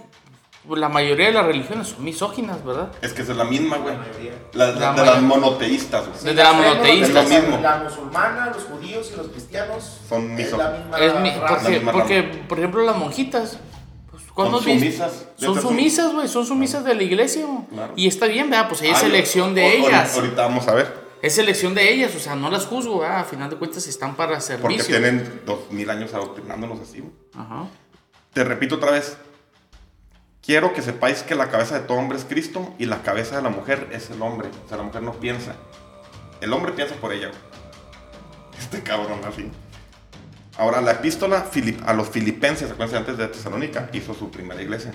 la mayoría de las religiones son misóginas, ¿verdad? Es que es la misma, güey. La mayoría. La, La de las monoteístas, güey. Desde la monoteísta. Es lo mismo. La musulmana, los judíos y los cristianos Son es miso- la misma Es mi- raza. porque, misma porque, rama. por ejemplo, las monjitas, pues, ¿cuándo Son sumisas. Son sumisas, güey, son sumisas de la iglesia, güey. Claro. Y está bien, ¿verdad? Pues ahí es elección de ellas. Ahorita vamos a ver. Es elección de ellas, o sea, no las juzgo, ¿verdad? A final de cuentas están para Porque servicio. tienen dos mil años adoctrinándonos así. güey. Ajá. Te repito otra vez. Quiero que sepáis que la cabeza de todo hombre es Cristo y la cabeza de la mujer es el hombre. O sea, la mujer no piensa. El hombre piensa por ella. güey. Este cabrón así. Ahora, la epístola a los filipenses, acuérdense antes de Tesalónica, hizo su primera iglesia.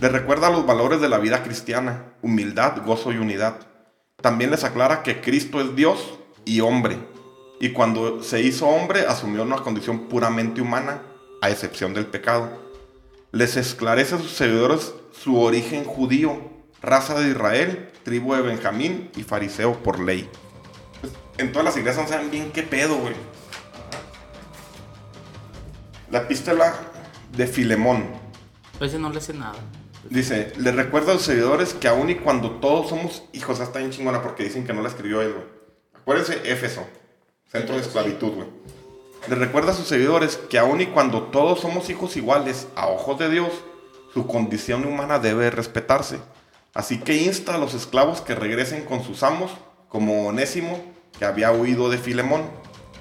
Les recuerda los valores de la vida cristiana, humildad, gozo y unidad. También les aclara que Cristo es Dios y hombre, y cuando se hizo hombre asumió una condición puramente humana, a excepción del pecado. Les esclarece a sus seguidores su origen judío, raza de Israel, tribu de Benjamín y fariseo por ley. En todas las iglesias no saben bien qué pedo, güey. La epístola de Filemón. A ese no le hace nada. Dice, le recuerda a los seguidores que aún y cuando todos somos hijos, hasta bien chingona porque dicen que no la escribió él, güey. Acuérdense, Éfeso, centro de esclavitud, güey. Le recuerda a sus seguidores que aún y cuando todos somos hijos iguales a ojos de Dios, su condición humana debe respetarse. Así que insta a los esclavos que regresen con sus amos, como Onésimo, que había huido de Filemón.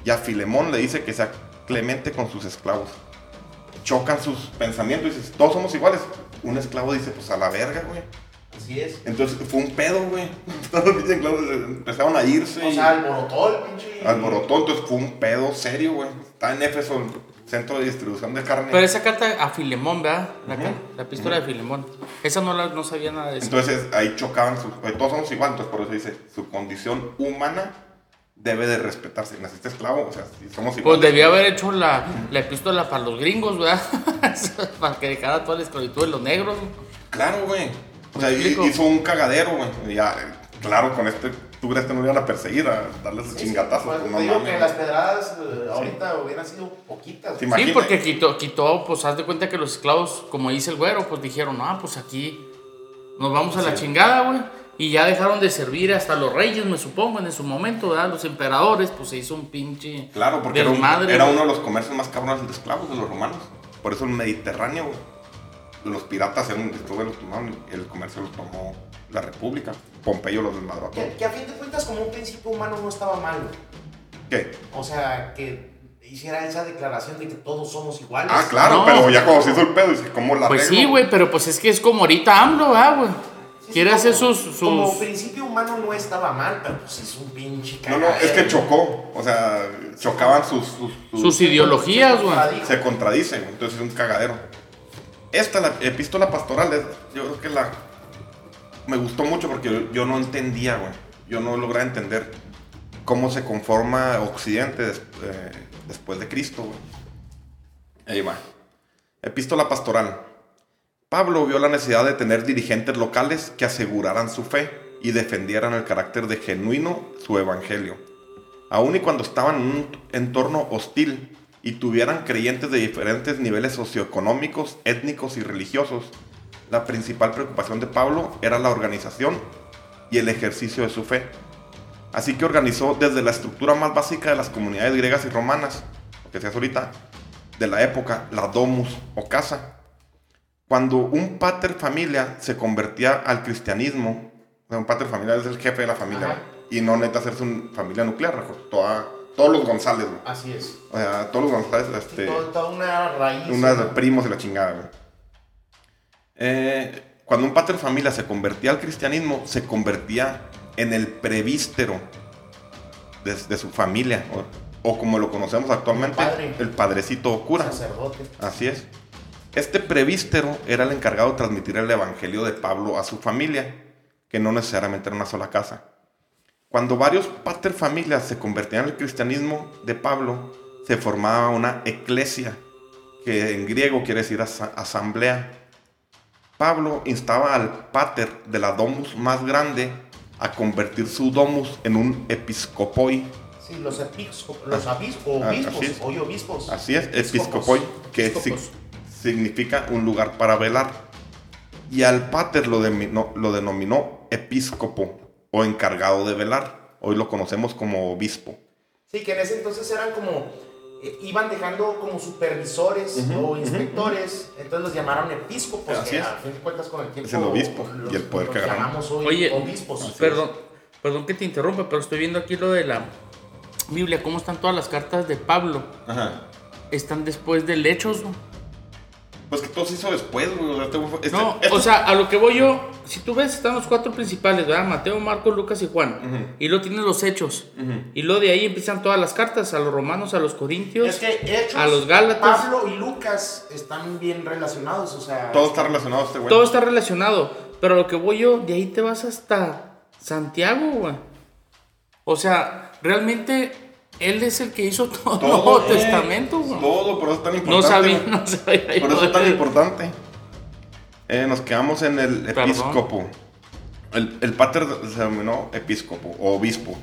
Y a Filemón le dice que sea clemente con sus esclavos. Chocan sus pensamientos y dices, todos somos iguales. Un esclavo dice, pues a la verga, güey. Así es. Entonces fue un pedo, güey. Todos los pinches esclavos empezaron a irse. O sea, alborotó el pinche. alborotó, entonces fue un pedo serio, güey. Está en Éfeso, el centro de distribución de carne. Pero esa carta a Filemón, ¿verdad? La, ca- la epístola de Filemón. Esa no, la, no sabía nada de eso. Entonces ahí chocaban, sus, todos somos iguales, entonces por eso dice, su condición humana debe de respetarse. Naciste esclavo, o sea, si somos Pues iguales. debía haber hecho la, la epístola para los gringos, ¿verdad? para que dejara toda la esclavitud de los negros. Claro, güey. O sea, hizo un cagadero, güey. Ya, claro, con este, tú crees que no iban a perseguir, a darles Sí, chingatazos. pues, pues, te no digo mames. que las pedradas eh, ahorita hubieran sido poquitas. Sí, Sí, porque quitó, quitó, pues haz de cuenta que los esclavos, como dice el güero, pues dijeron, ah, pues aquí nos vamos a la chingada, güey. Y ya dejaron de servir hasta los reyes, me supongo, en su momento, ¿verdad? Los emperadores, pues se hizo un pinche Claro, porque era, un- desmadre, era uno de los comercios más cabrones de esclavos de los romanos. Por eso el Mediterráneo, güey. Los piratas eran de los tomaron y el comercio lo tomó la República. Pompeyo los desmadró a todos. Que, que a fin de cuentas, como un principio humano no estaba mal. güey. ¿Qué? O sea, que hiciera esa declaración de que todos somos iguales. Ah, claro, No. pero ya cuando se hizo el pedo, dice, ¿cómo la Pues arreglo? sí, güey, pero pues es que es como ahorita AMLO, ¿verdad, güey? Quiere como- hacer sus... sus... Como principio humano no estaba mal, pero pues es un pinche No, no, cagadero. es que chocó. O sea, chocaban sus. sus, sus- Sus ideologías, güey. Se contradice, güey, entonces es un cagadero. Esta, la epístola pastoral, es- yo creo que la. Me gustó mucho porque yo, yo no entendía, güey. Yo no lograba entender cómo se conforma Occidente des- eh, después de Cristo, güey. Ahí va. Epístola pastoral. Pablo vio la necesidad de tener dirigentes locales que aseguraran su fe y defendieran el carácter de genuino su evangelio. Aun y cuando estaban en un entorno hostil y tuvieran creyentes de diferentes niveles socioeconómicos, étnicos y religiosos, la principal preocupación de Pablo era la organización y el ejercicio de su fe. Así que organizó desde la estructura más básica de las comunidades griegas y romanas, que se hace ahorita, de la época, la domus o casa. Cuando un pater familia se convertía al cristianismo, o sea, un pater familia es el jefe de la familia, Ajá. y no necesita hacerse una familia nuclear, toda- todos los González, güey. Así es. o sea, todos los González, este, toda una raíz. unas primos y la chingada, güey. Eh, cuando un pater familia se convertía al cristianismo, se convertía en el prevístero de, de su familia, o, o como lo conocemos actualmente, Padre. el padrecito cura. Sacerdote. Así es. Este prevístero era el encargado de transmitir el evangelio de Pablo a su familia, que no necesariamente era una sola casa. Cuando varios pater familias se convertían al cristianismo de Pablo, se formaba una eclesia, que en griego quiere decir asa- asamblea. Pablo instaba al pater de la domus más grande a convertir su domus en un episcopoi, Sí, los episcopos, los abispos, Ah, obispos, así es. hoy obispos. Así es, episcopoi, que si- significa un lugar para velar. Y al pater lo, denominó- lo denominó episcopo o encargado de velar. Hoy lo conocemos como obispo. Sí, que en ese entonces eran como, eh, iban dejando como supervisores o inspectores, entonces los llamaron episcopos, Así que es. a fin de cuentas con el tiempo Es el obispo y el poder que agarramos. llamamos hoy Oye, obispos. Perdón, perdón que te interrumpa, pero estoy viendo aquí lo de la Biblia, cómo están todas las cartas de Pablo. Ajá. Están después del Hechos, ¿no? Pues que todo se hizo después, güey. O sea, este este- No, esto- o sea, a lo que voy yo, si tú ves, están los cuatro principales, ¿verdad? Mateo, Marcos, Lucas y Juan. Y luego tienes los hechos. Y luego de ahí empiezan todas las cartas, a los romanos, a los corintios. Es que Hechos, a los Gálatas. Pablo y Lucas están bien relacionados, o sea. todo está relacionado a este güey. Todo está relacionado. Pero a lo que voy yo, de ahí te vas hasta Santiago, güey. O sea, realmente él es el que hizo todo, el Nuevo Testamento, güey. Todo, por eso es tan No importante. sabía, güey. no sabía. Por eso es tan importante. Eh, nos quedamos en el episcopo. El, el pater se denominó episcopo o obispo.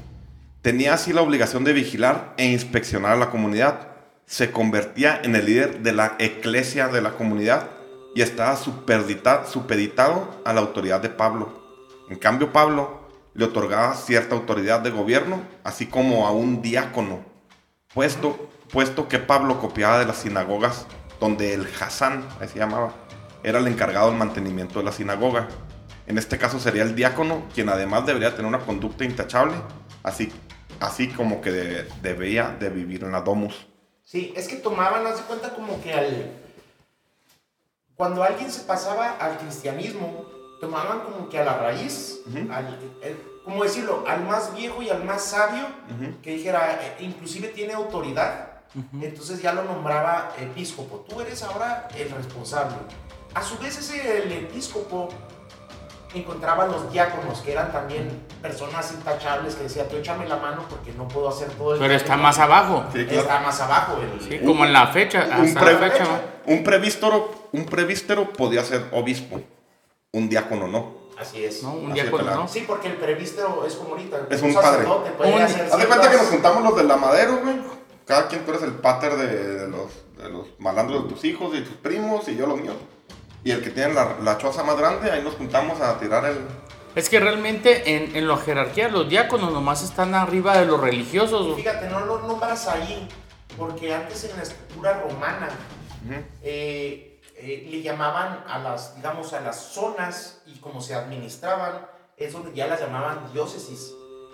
Tenía así la obligación de vigilar e inspeccionar a la comunidad. Se convertía en el líder de la eclesia de la comunidad y estaba supeditado a la autoridad de Pablo. En cambio, Pablo le otorgaba cierta autoridad de gobierno, así como a un diácono, puesto, puesto que Pablo copiaba de las sinagogas donde el Hassan, así llamaba, era el encargado del mantenimiento de la sinagoga. En este caso sería el diácono, quien además debería tener una conducta intachable, así, así como que de- debía de vivir en la domus. Sí, es que tomaban, haz de cuenta como que al. Cuando alguien se pasaba al cristianismo, tomaban como que a la raíz, al, el- ¿cómo decirlo? Al más viejo y al más sabio, que dijera, eh, inclusive tiene autoridad, entonces ya lo nombraba episcopo. Tú eres ahora el responsable. A su vez, ese el episcopo encontraba a los diáconos, que eran también personas intachables, que decía, tú échame la mano porque no puedo hacer todo el Pero está camino". más abajo. Sí, claro. Está más abajo. El, Sí, como en la fecha. Un, Hasta pre- la fecha, un prevístero, un prevístero podía ser obispo, un diácono no. Así es. ¿No? Un Así diácono, de. ¿no? Sí, porque el prevístero es como ahorita. Es un padre. sacerdote puede Un- hacer Haz de cuenta que nos juntamos los del Amadero, güey. Cada quien tú eres el pater de, de los, de los malandros de tus hijos y tus primos y yo los míos. Y el que tiene la, la choza más grande, ahí nos juntamos a tirar el... Es que realmente en, en la jerarquía los diáconos nomás están arriba de los religiosos. Fíjate, no lo nombras ahí, porque antes en la estructura romana eh, eh, le llamaban a las, digamos, a las zonas y como se administraban, eso ya las llamaban diócesis.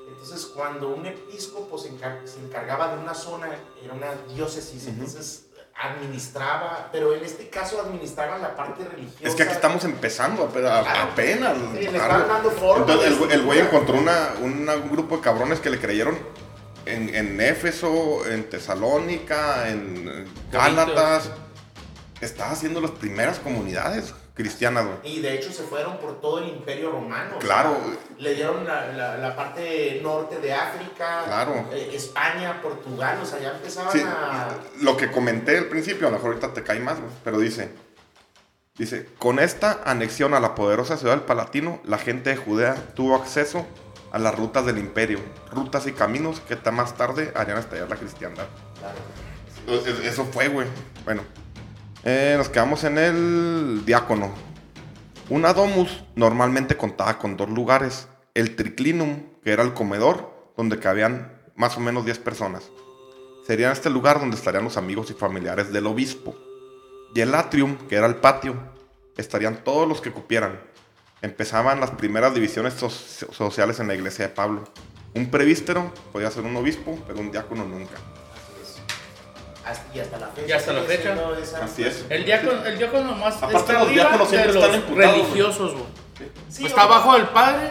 Entonces, cuando un episcopo se, encar- se encargaba de una zona, era una diócesis, entonces administraba, pero en este caso administraban la parte religiosa. Es que aquí estamos empezando, pero a- Claro. apenas. Sí, le claro. están dando forma, Entonces el, güey- el güey encontró una, una- un grupo de cabrones que le creyeron en, en Éfeso, en Tesalónica, en Gálatas. Estaba haciendo las primeras comunidades cristianas, güey. Y de hecho se fueron por todo el imperio romano. o Claro. sea, le dieron la, la- la parte norte de África, Claro. eh, España, Portugal, o sea, ya empezaban Sí, a... lo que comenté al principio, a lo mejor ahorita te cae más, güey, pero dice, dice, con esta anexión a la poderosa ciudad del Palatino, la gente de Judea tuvo acceso a las rutas del imperio, rutas y caminos que más tarde harían estallar la cristiandad. Claro. Es- Eso fue, güey. Bueno, eh, nos quedamos en el diácono. Una domus normalmente contaba con dos lugares. El triclinum, que era el comedor, donde cabían más o menos 10 personas. Sería este lugar donde estarían los amigos y familiares del obispo. Y el atrium, que era el patio, estarían todos los que cupieran. Empezaban las primeras divisiones so- sociales en la iglesia de Pablo. Un prevístero podía ser un obispo, pero un diácono nunca. Y hasta la fecha. Y hasta la fecha. Así es. El diácono, el diácono nomás Aparte, está los diáconos siempre de están los emputados, güey. religiosos, güey. Sí, está abajo del padre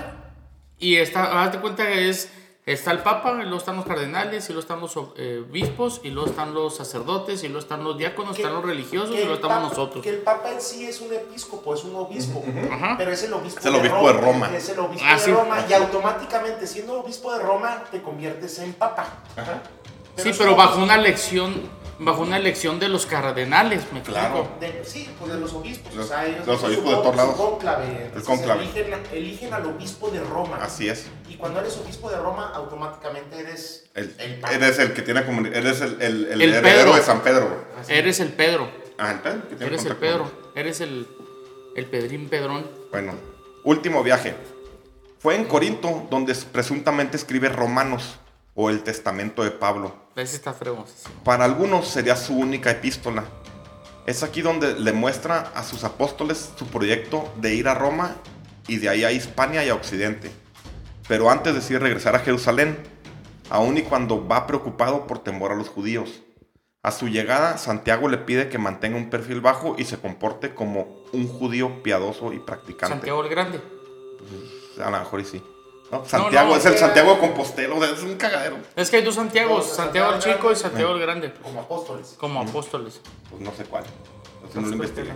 y está, hazte cuenta que es, está el papa, y luego están los cardenales, y luego están los eh, obispos, y luego están los sacerdotes, y luego están los diáconos, están los religiosos, y luego estamos papa- nosotros. Que el papa en sí es un episcopo, es un obispo. Ajá. Pero es el obispo, Es el obispo de Roma. Es el obispo Ah, de sí. Roma. Y automáticamente, siendo obispo de Roma, te conviertes en papa. Sí, es pero un bajo obispo- una elección, bajo una elección de los cardenales, me explico. Claro. De- sí, pues de los obispos. Los- o sea, ellos los su obispos de todos lados. cónclave. Entonces, cónclave. Eligen, eligen al obispo de Roma. Así es. Y cuando eres obispo de Roma, automáticamente eres El- el papa. eres el que tiene eres el, el, el El heredero Pedro. de San Pedro. Así. Eres el Pedro, Ah, el Pedro. que tiene eres el. Pedro, eres el, el Pedrín Pedrón. Bueno, último viaje. Fue en Corinto donde presuntamente escribe Romanos o el Testamento de Pablo. Ese está. Para algunos sería su única epístola. Es aquí donde le muestra a sus apóstoles su proyecto de ir a Roma y de ahí a Hispania y a Occidente. Pero antes decide regresar a Jerusalén, aun y cuando va preocupado por temor a los judíos. A su llegada, Santiago le pide que mantenga un perfil bajo y se comporte como un judío piadoso y practicante. Santiago el Grande. A lo mejor y sí. No, Santiago no, es el que- Santiago de Compostela, o sea, es un cagadero. Es que hay dos Santiagos, Santiago el Chico y Santiago el Grande. Como apóstoles. Como apóstoles. Pues no sé cuál. Entonces no lo investigué.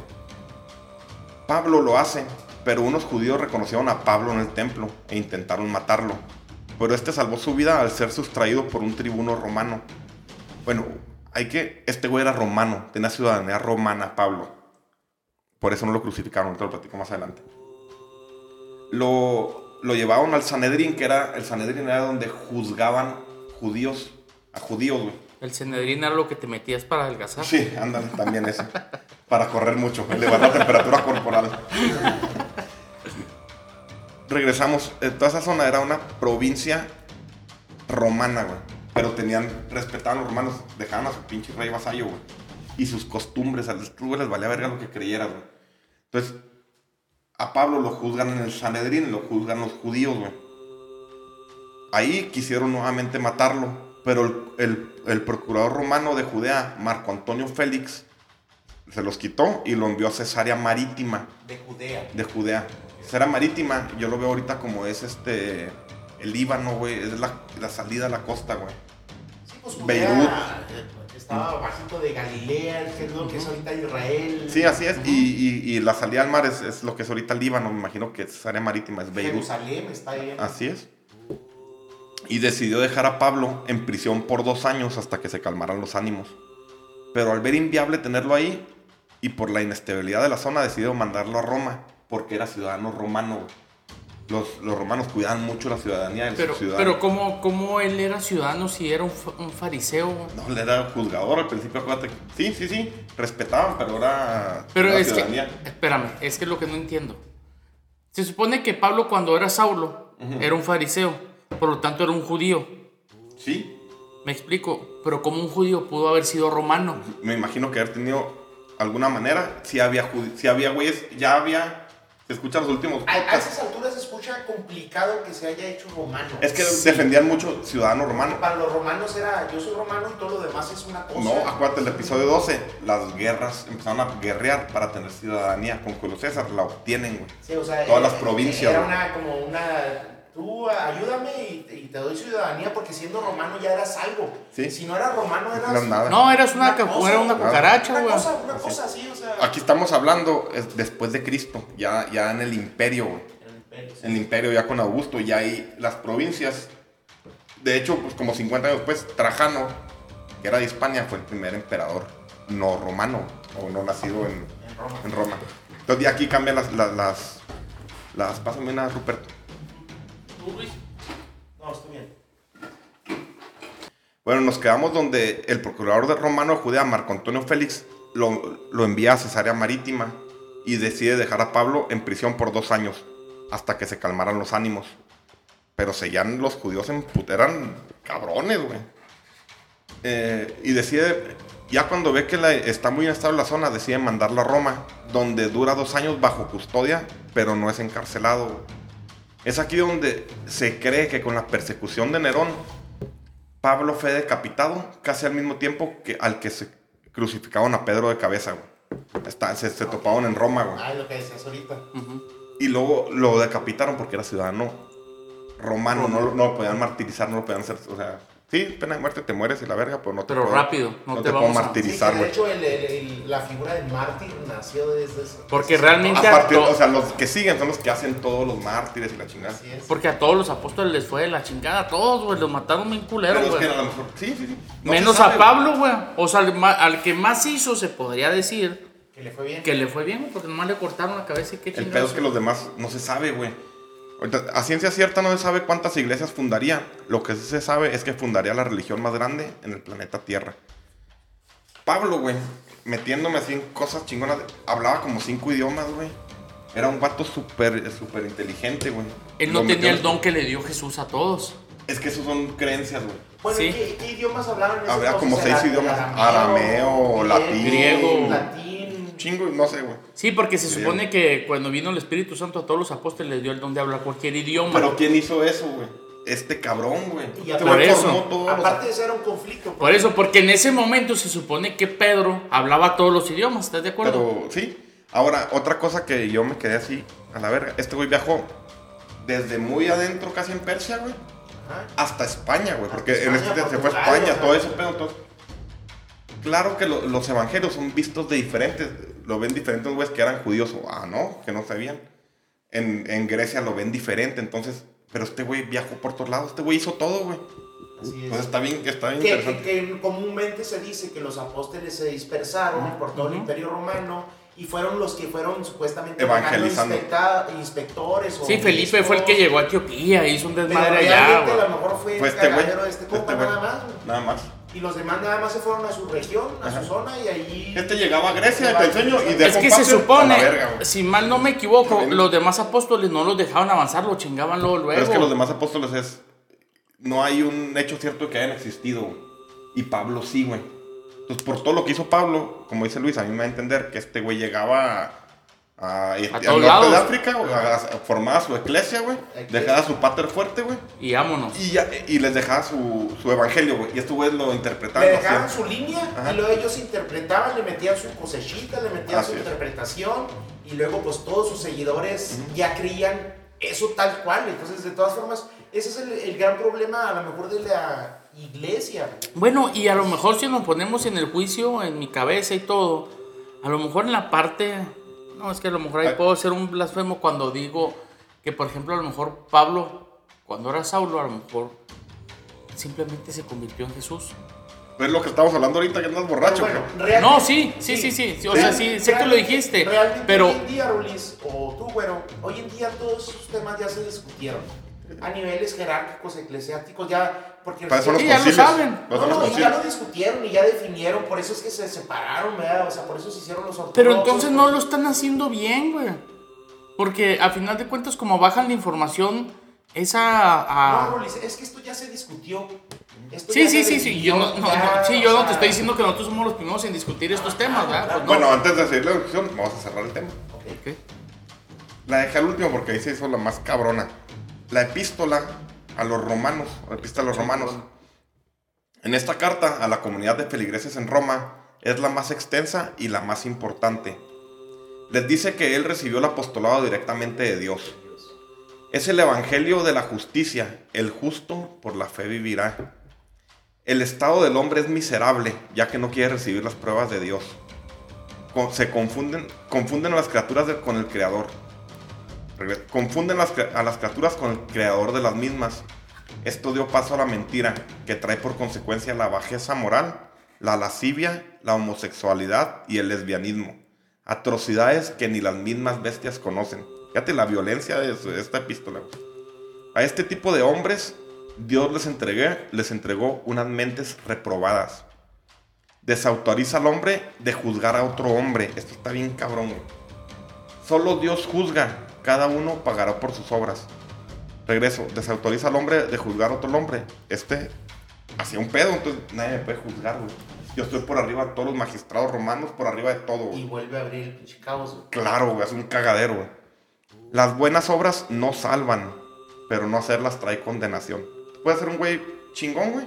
Pablo lo hace, pero unos judíos reconocieron a Pablo en el templo e intentaron matarlo. Pero este salvó su vida al ser sustraído por un tribuno romano. Bueno, hay que. Este güey era romano, tenía ciudadanía romana, Pablo. Por eso no lo crucificaron, te lo platico más adelante. Lo, lo llevaron al Sanedrín, que era. El Sanedrín era donde juzgaban judíos a judíos, güey. El Cenedrín era lo que te metías para adelgazar. Sí, ándale, también ese. Para correr mucho, elevar la temperatura corporal. Regresamos. eh, Toda esa zona era una provincia romana, güey. Pero tenían, respetaban a los romanos, dejaban a su pinche rey vasallo, güey. Y sus costumbres, a los güey les valía verga lo que creyeras, güey. Entonces, a Pablo lo juzgan en el Sanedrín, lo juzgan los judíos, güey. Ahí quisieron nuevamente matarlo, pero el, el- el procurador romano de Judea, Marco Antonio Félix, se los quitó y lo envió a Cesarea Marítima De Judea. de Judea. Cesarea Marítima, yo lo veo ahorita como es este el Líbano, güey, es la, la salida a la costa, güey. Sí, pues Beirut. Judea eh, estaba bajito de Galilea, que es lo que es ahorita Israel. Sí, así es, y, y- y la salida al mar es, es lo que es ahorita el Líbano, me imagino que Cesarea Marítima es Beirut. Jerusalén está ahí. Así es. Y decidió dejar a Pablo en prisión por dos años hasta que se calmaran los ánimos. Pero al ver inviable tenerlo ahí y por la inestabilidad de la zona decidió mandarlo a Roma porque era ciudadano romano. Los, los romanos cuidaban mucho la ciudadanía de Pero, ciudadanos. pero ¿cómo, ¿cómo él era ciudadano si era un, fa- un fariseo? No, él era juzgador al principio, acuérdate. Sí, sí, sí, respetaban, pero era Pero es que, ciudadanía. espérame, es que es lo que no entiendo. Se supone que Pablo cuando era Saulo era un fariseo, por lo tanto era un judío. Sí, Me explico, pero ¿cómo un judío pudo haber sido romano? me imagino que haber tenido alguna manera. Si había, si había güeyes, ya había. Se escucha los últimos A, esas alturas se escucha complicado que se haya hecho romano. Es que Sí. defendían mucho ciudadano romano. Para los romanos era yo soy romano y todo lo demás es una cosa. No, acuérdate el episodio 12. Las guerras empezaron a guerrear para tener ciudadanía. Con Julio César la obtienen, güey. Sí, o sea, Todas eh, las provincias, Era una, como una. Tú ayúdame y, y te doy ciudadanía porque siendo romano ya eras algo. Sí. Si no eras romano eras. No eras nada. No, eras una, ca- cosa, era una nada. cucaracha, Una cosa, una cosa así, o sea. Aquí estamos hablando es después de Cristo. Ya, ya en el imperio, güey. en el imperio, sí. En el imperio ya con Augusto. Ya ahí las provincias. De hecho, pues como 50 años después, Trajano, que era de Hispania, fue el primer emperador no romano. O no nacido en, En Roma. en Roma. Entonces ya aquí cambian las... las, las, las pásame una, Rupert. Tú, Luis. No, estoy bien. Bueno, nos quedamos donde el procurador de romano de Judea, Marco Antonio Félix, lo, lo envía a Cesarea Marítima y decide dejar a Pablo en prisión por dos años, hasta que se calmaran los ánimos. Pero seguían los judíos en eran cabrones, güey. Eh, y decide, ya cuando ve que la- está muy inestable la zona, decide mandarlo a Roma, donde dura dos años bajo custodia, pero no es encarcelado. Es aquí donde se cree que con la persecución de Nerón, Pablo fue decapitado casi al mismo tiempo que al que se crucificaron a Pedro de cabeza, güey. Está- se, se toparon en Roma, güey. Ah, lo que decías ahorita. Y luego lo decapitaron porque era ciudadano romano, no, lo- no lo podían martirizar, no lo podían hacer, o sea, sí, pena de muerte, te mueres y la verga, pero no te Pero puedo- rápido, no te puedo vamos a- Sí, martirizar, de hecho, el- el- el- la figura del mártir nació desde eso. Porque realmente a partir, to- o sea, los que siguen son los que hacen todos los mártires y la chingada. Así es. Porque a todos los apóstoles les fue de la chingada, a todos, güey, los mataron bien culero, Pero es güey. que a lo mejor, sí, sí, sí. No Menos sabe, a Pablo, güey. O sea, al, que más hizo se podría decir Que le fue bien. que le fue bien, güey, porque nomás le cortaron la cabeza y qué El chingados. pedo es que los demás no se sabe, güey. A ciencia cierta no se sabe cuántas iglesias fundaría. Lo que sí se sabe es que fundaría la religión más grande en el planeta Tierra. Pablo, güey, metiéndome así en cosas chingonas, hablaba como cinco idiomas, güey. Era un vato súper, súper inteligente, güey. Él no Lo tenía el don que le dio Jesús a todos. Es que esos son creencias, güey. Bueno, Sí. ¿qué, qué idiomas ese Había como seis idiomas, arameo, latín. Griego. Latín. Chingo, no sé, güey. Sí, porque se Sí. supone que cuando vino el Espíritu Santo a todos los apóstoles les dio el don de hablar cualquier idioma. Pero ¿quién hizo eso, güey? este cabrón, güey. Y Este por eso. Aparte de ser un conflicto. Por eso, porque en ese momento se supone que Pedro hablaba todos los idiomas, ¿estás de acuerdo? Pero sí. Ahora, otra cosa que yo me quedé así, a la verga. Este güey viajó desde muy adentro, casi en Persia, güey, Ajá. hasta España, güey. Porque Hasta en España, este se fue a España, todo ese pedo. Entonces, claro que lo- los evangelios son vistos de diferentes. Lo ven diferentes güeyes que eran judíos o, ah, no, que no sabían. En, en Grecia lo ven diferente, entonces. Pero este güey viajó por todos lados. Este güey hizo todo, güey. Así es. Entonces está bien, está bien que, interesante. que- que comúnmente se dice que los apóstoles se dispersaron por todo el imperio romano y fueron los que fueron supuestamente Evangelizando. inspectores o sí, Felipe fue el que llegó a Etiopía, hizo un desmadre allá, a lo mejor fue, Fue el este de este compa Este nada más güey. Nada más. Y los demás nada más se fueron a su región a Ajá. su zona y ahí Este llegaba a Grecia, te enseño, y de Es que se a supone, la verga, güey. si mal no me equivoco, También. los demás apóstoles no los dejaban avanzar, lo chingaban luego, luego. Pero es que los demás apóstoles es. No hay un hecho cierto que hayan existido. güey. Y Pablo sí, güey. Entonces, por todo lo que hizo Pablo, como dice Luis, a mí me va a entender que este güey llegaba a. a, al todos norte lados. de África, güey, a, a formar su iglesia, güey. Dejaba su pater fuerte, güey. Y vámonos. Y, ya- y les dejaba su, su evangelio, güey. Y estos güeyes lo interpretaban. le dejaban su línea Ajá. y luego ellos interpretaban, le metían su cosechita, le metían Así su es. interpretación y luego pues todos sus seguidores ya creían eso tal cual. Entonces, de todas formas, ese es el, el gran problema a lo mejor de la iglesia. Bueno, y a lo mejor si nos ponemos en el juicio, en mi cabeza y todo, a lo mejor en la parte, no, es que a lo mejor ahí puedo ser un blasfemo cuando digo que, por ejemplo, a lo mejor Pablo, cuando era Saulo, a lo mejor simplemente se convirtió en Jesús. Es lo que estamos hablando ahorita, que andas borracho, Pero bueno, No, sí, sí, sí, sí, sí, o sea, sí, sé que lo dijiste, realmente pero hoy en día, Rulis, o tú, güero, hoy en día todos esos temas ya se discutieron. A niveles jerárquicos, eclesiásticos, ya. Porque Para eso los ya lo saben. Para No, no, y ya lo discutieron y ya definieron, por eso es que se separaron, ¿verdad? O sea, por eso se hicieron los ortodoxos. Pero entonces no lo están haciendo bien, güey. Porque a final de cuentas, como bajan la información, esa... a- No, Rolis, es que esto ya se discutió. Esto Sí, sí, sí, sí. Yo no, no, ya, no, sí, yo no sea, te estoy diciendo que nosotros somos los primeros en discutir estos temas, ¿verdad? Pues no. Bueno, antes de seguir la discusión, vamos a cerrar el tema. Ok. La dejé al último porque ahí se hizo la más cabrona. La epístola a los romanos, a los romanos. En esta carta a la comunidad de feligreses en Roma es la más extensa y la más importante. Les dice que él recibió el apostolado directamente de Dios. Es el evangelio de la justicia, el justo por la fe vivirá. El estado del hombre es miserable, ya que no quiere recibir las pruebas de Dios. Se confunden, confunden a las criaturas con el Creador. Confunden las a las criaturas con el creador de las mismas. Esto dio paso a la mentira, que trae por consecuencia la bajeza moral, la lascivia, la homosexualidad y el lesbianismo. Atrocidades que ni las mismas bestias conocen. Fíjate la violencia de esta epístola. A este tipo de hombres, Dios les, entregué, les entregó unas mentes reprobadas. Desautoriza al hombre de juzgar a otro hombre. Esto está bien cabrón. Solo Dios juzga, cada uno pagará por sus obras. Regreso, desautoriza al hombre de juzgar a otro hombre. Este hacía un pedo, entonces nadie me puede juzgar, güey. Yo estoy por arriba de todos los magistrados romanos, por arriba de todo, güey. Y vuelve a abrir el pinche caos, güey. Claro, güey, es un cagadero, güey. Las buenas obras no salvan, pero no hacerlas trae condenación. Puede ser un güey chingón, güey.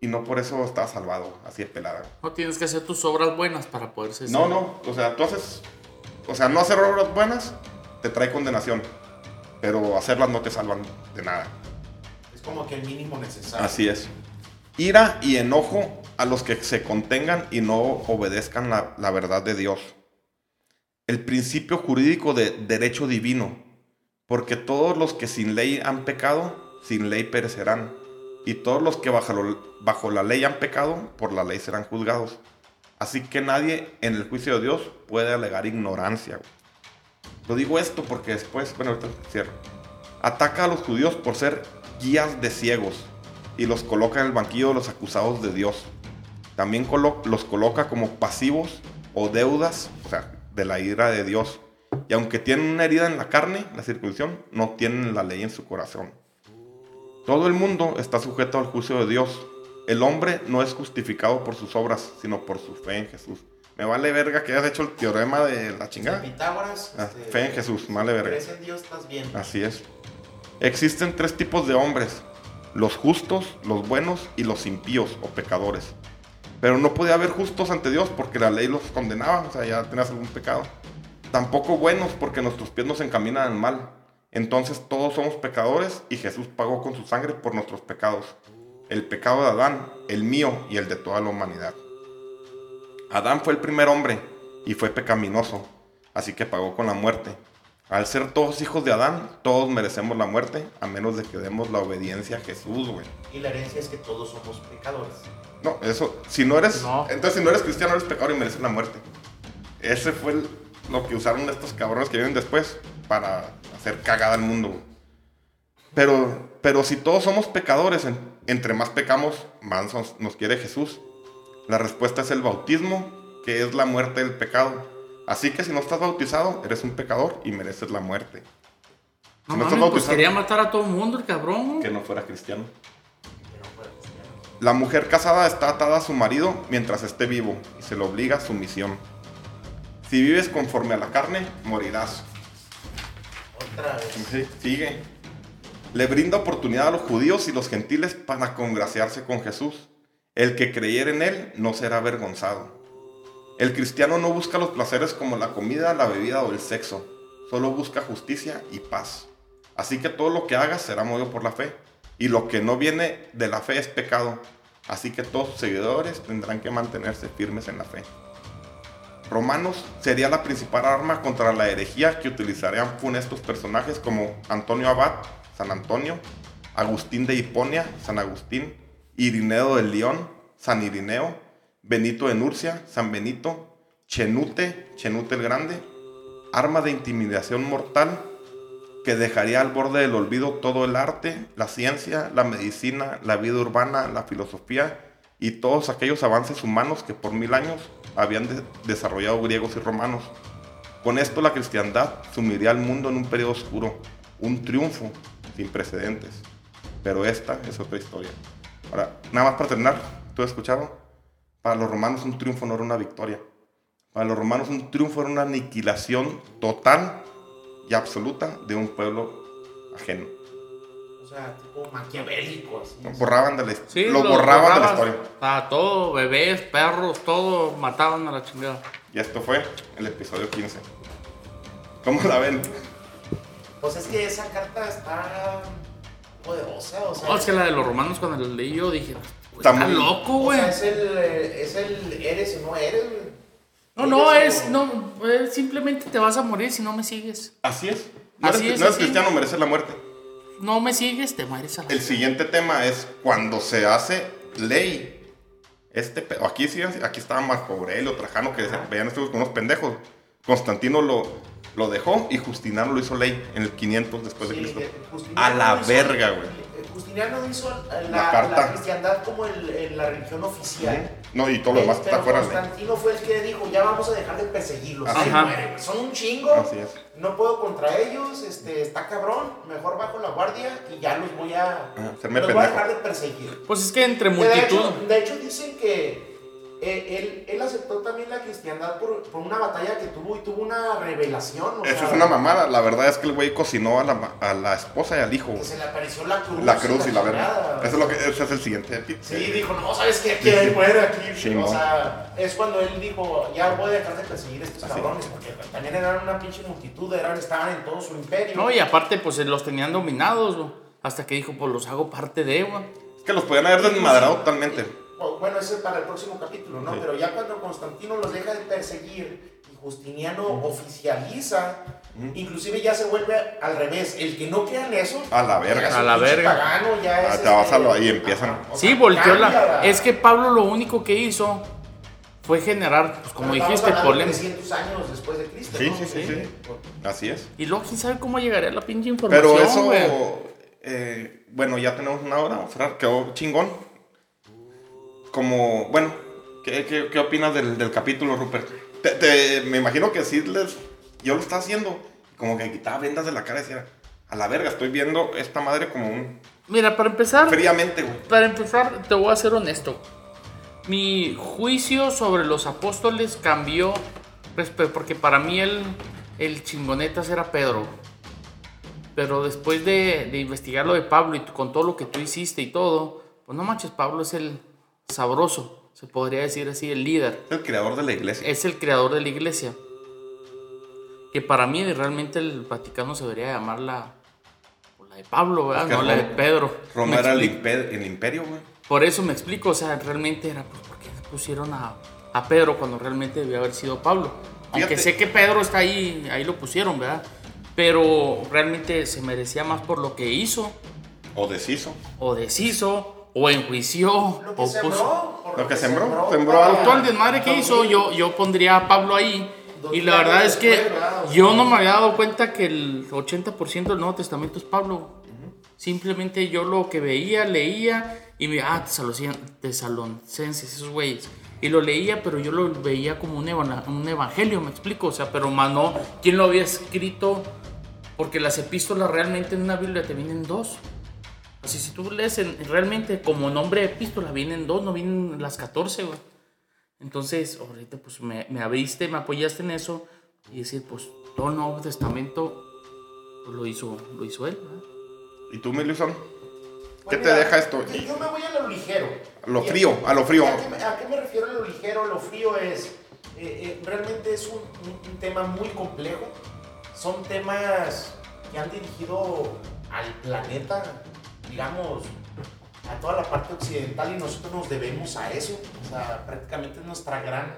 Y no por eso está salvado, así de pelada. güey. No tienes que hacer tus obras buenas para poder ser. No, no, o sea, tú haces. O sea, no hacer obras buenas te trae condenación, pero hacerlas no te salvan de nada. Es como que el mínimo necesario. Así es. Ira y enojo a los que se contengan y no obedezcan la, la verdad de Dios. El principio jurídico de derecho divino, porque todos los que sin ley han pecado, sin ley perecerán, y todos los que bajo, lo- bajo la ley han pecado, por la ley serán juzgados. Así que nadie en el juicio de Dios puede alegar ignorancia. güey. Lo digo esto porque después, bueno, ahorita cierro. Ataca a los judíos por ser guías de ciegos y los coloca en el banquillo de los acusados de Dios. También los coloca como pasivos o deudas, o sea, de la ira de Dios. Y aunque tienen una herida en la carne, la circuncisión, no tienen la ley en su corazón. Todo el mundo está sujeto al juicio de Dios. El hombre no es justificado por sus obras, sino por su fe en Jesús. Me vale verga que hayas hecho el teorema de la chingada. Pitágoras. Ah, este, fe en Jesús, vale verga. Crees en Dios, estás bien. Así es. Existen tres tipos de hombres, los justos, los buenos y los impíos o pecadores. Pero no podía haber justos ante Dios porque la ley los condenaba, o sea, ya tenías algún pecado. Tampoco buenos porque nuestros pies nos encaminan al mal. Entonces todos somos pecadores y Jesús pagó con su sangre por nuestros pecados. El pecado de Adán, el mío y el de toda la humanidad. Adán fue el primer hombre y fue pecaminoso, así que pagó con la muerte. Al ser todos hijos de Adán, todos merecemos la muerte, a menos de que demos la obediencia a Jesús, güey. Y la herencia es que todos somos pecadores. No, eso, si no eres, No. entonces si no eres cristiano eres pecador y mereces la muerte. Ese fue el- lo que usaron estos cabrones que vienen después para hacer cagada al mundo. güey. Pero, pero si todos somos pecadores, en- entre más pecamos, más nos, quiere Jesús. La respuesta es el bautismo, que es la muerte del pecado. Así que si no estás bautizado, eres un pecador y mereces la muerte. No Si no estás pues quería matar a todo el mundo el cabrón. que no fuera cristiano. La mujer casada está atada a su marido mientras esté vivo y se le obliga a sumisión. Si vives conforme a la carne, morirás. Otra vez. Sí, sigue. Le brinda oportunidad a los judíos y los gentiles para congraciarse con Jesús. El que creyere en él no será avergonzado. El cristiano no busca los placeres como la comida, la bebida o el sexo. Solo busca justicia y paz. Así que todo lo que hagas será movido por la fe. Y lo que no viene de la fe es pecado. Así que todos sus seguidores tendrán que mantenerse firmes en la fe. Romanos sería la principal arma contra la herejía que utilizarían funestos personajes como Antonio Abad, San Antonio, Agustín de Hiponia, San Agustín, Irineo de León, San Irineo, Benito de Nurcia, San Benito, Chenute, Chenute el Grande, arma de intimidación mortal que dejaría al borde del olvido todo el arte, la ciencia, la medicina, la vida urbana, la filosofía y todos aquellos avances humanos que por mil años habían de- desarrollado griegos y romanos. Con esto la cristiandad sumiría al mundo en un periodo oscuro, un triunfo sin precedentes. Pero esta es otra historia. Ahora, nada más para terminar, ¿tú has escuchado? Para los romanos un triunfo no era una victoria. Para los romanos un triunfo era una aniquilación total y absoluta de un pueblo ajeno. O sea, tipo maquiavélico, así. Lo borraban de la, Sí, lo borraban de la historia. A todo, bebés, perros, todo mataban a la chingada. Y esto fue el episodio 15. ¿Cómo la ven? Pues es que esa carta está poderosa, o sea. No, es que la de los romanos cuando la leí yo dije, "Güey, Está está muy- loco, o güey. sea, es el, es el eres o no eres, güey. No, no, es, o- no, simplemente te vas a morir si no me sigues. Así es. No Así eres, es, no eres así. cristiano, mereces la muerte. No me sigues, te mueres a la El siguiente tema es cuando se hace ley. Este, aquí sí, aquí estaba Marco Aurelio, Trajano, que se veían estos unos pendejos. Constantino lo, lo dejó y Justiniano lo hizo ley en el 500 después de Cristo. Justiniano A la hizo- verga, güey. eh, Justiniano hizo eh, La la, carta. la cristiandad como el- el- la religión oficial. No, y todo lo demás Eh, está fuera. Constantino fue el que dijo, ya vamos a dejar de perseguirlos. Ajá. Ay, muere, güey, son un chingo. Así es. No puedo contra ellos, este, está cabrón. Mejor bajo la guardia y ya los voy a, Ajá, serme los voy a dejar de perseguir. Pues es que entre de, multitud. hecho, de hecho dicen que eh, él, él aceptó también la cristiandad por, por una batalla que tuvo y tuvo una revelación. o Esa sea, es una mamada. La verdad es que el güey cocinó a la, a la esposa y al hijo. Que se le apareció la cruz. La cruz y la verga. chingada. Eso es lo que ese es el siguiente. Sí, dijo, no, ¿sabes qué? Aquí hay muere aquí. Simón. o sea, es cuando él dijo, ya voy a dejar de perseguir a estos Así. cabrones, porque también eran una pinche multitud, eran, estaban en todo su imperio. No, y aparte, pues los tenían dominados, güey. Hasta que dijo, pues los hago parte de, güey. Es que los podían haber desmadrado totalmente. O, Bueno, ese es para el próximo capítulo, ¿no? Sí. Pero ya cuando Constantino los deja de perseguir y Justiniano oficializa, inclusive ya se vuelve al revés. El que no crea en eso, A la verga. A la verga. pagano, ya es te vas a lo- ahí empiezan. O Sí, volteó la... Es que Pablo lo único que hizo fue generar, pues como dijiste, polémica. 300 años después de Cristo, Sí, ¿no? sí, sí, sí. Así es. Y luego, quién sabe cómo llegaría la pinche información, Pero eso, eh, bueno, ya tenemos una hora, quedó chingón. Como, bueno, ¿qué, qué, qué opinas del, del capítulo, Rupert? Te- te- me imagino que sí les, yo lo estaba haciendo, como que quitaba vendas de la cara y decía, a la verga, estoy viendo esta madre como un... Mira, para empezar, fríamente, güey. para empezar, te voy a ser honesto. Mi juicio sobre los apóstoles cambió respe- porque para mí el, el chingonetas era Pedro. Pero después de, de investigar lo de Pablo y con todo lo que tú hiciste y todo, pues no manches, Pablo es el sabroso, se podría decir así, el líder. El creador de la iglesia. Es el creador de la iglesia. Que para mí realmente el Vaticano se debería llamar la, pues, la de Pablo, no la de Pedro. Roma era el, imperio, güey. Por eso me explico, o sea, realmente era, pues, ¿por qué pusieron a, a Pedro cuando realmente debía haber sido Pablo? Aunque Fíjate. sé que Pedro está ahí, ahí lo pusieron, ¿verdad? Pero realmente se merecía más por lo que hizo, O deshizo. o deshizo, o enjuició, Lo que o sembró. puso. por Lo que sembró, sembró para- algo. Todo el desmadre que hizo, yo, yo pondría a Pablo ahí. Y la verdad es que yo no me había dado cuenta que el 80% del Nuevo Testamento es Pablo. Simplemente yo lo que veía, leía y me ah, tesalonicenses, esos güeyes. Y lo leía, pero yo lo veía como un, eva- un evangelio, me explico. O sea, pero más no, ¿quién lo había escrito? Porque las epístolas realmente en una Biblia te vienen dos. Así, si tú lees en- realmente como nombre de epístola, vienen dos, no vienen las 14, güey. Entonces, ahorita pues me, me abriste, me apoyaste en eso y decir, pues todo el Nuevo Testamento pues, lo, hizo, lo hizo él. ¿verdad? ¿Y tú, Milison? ¿Qué Pues te mira, deja esto? Yo, yo me voy a lo ligero. A lo frío, a lo frío. ¿A qué, me- a qué me refiero a lo ligero? Lo frío es, eh, eh, realmente es un, un- un tema muy complejo. Son temas que han dirigido al planeta, digamos, a toda la parte occidental y nosotros nos debemos a eso. O sea, prácticamente es nuestra gran...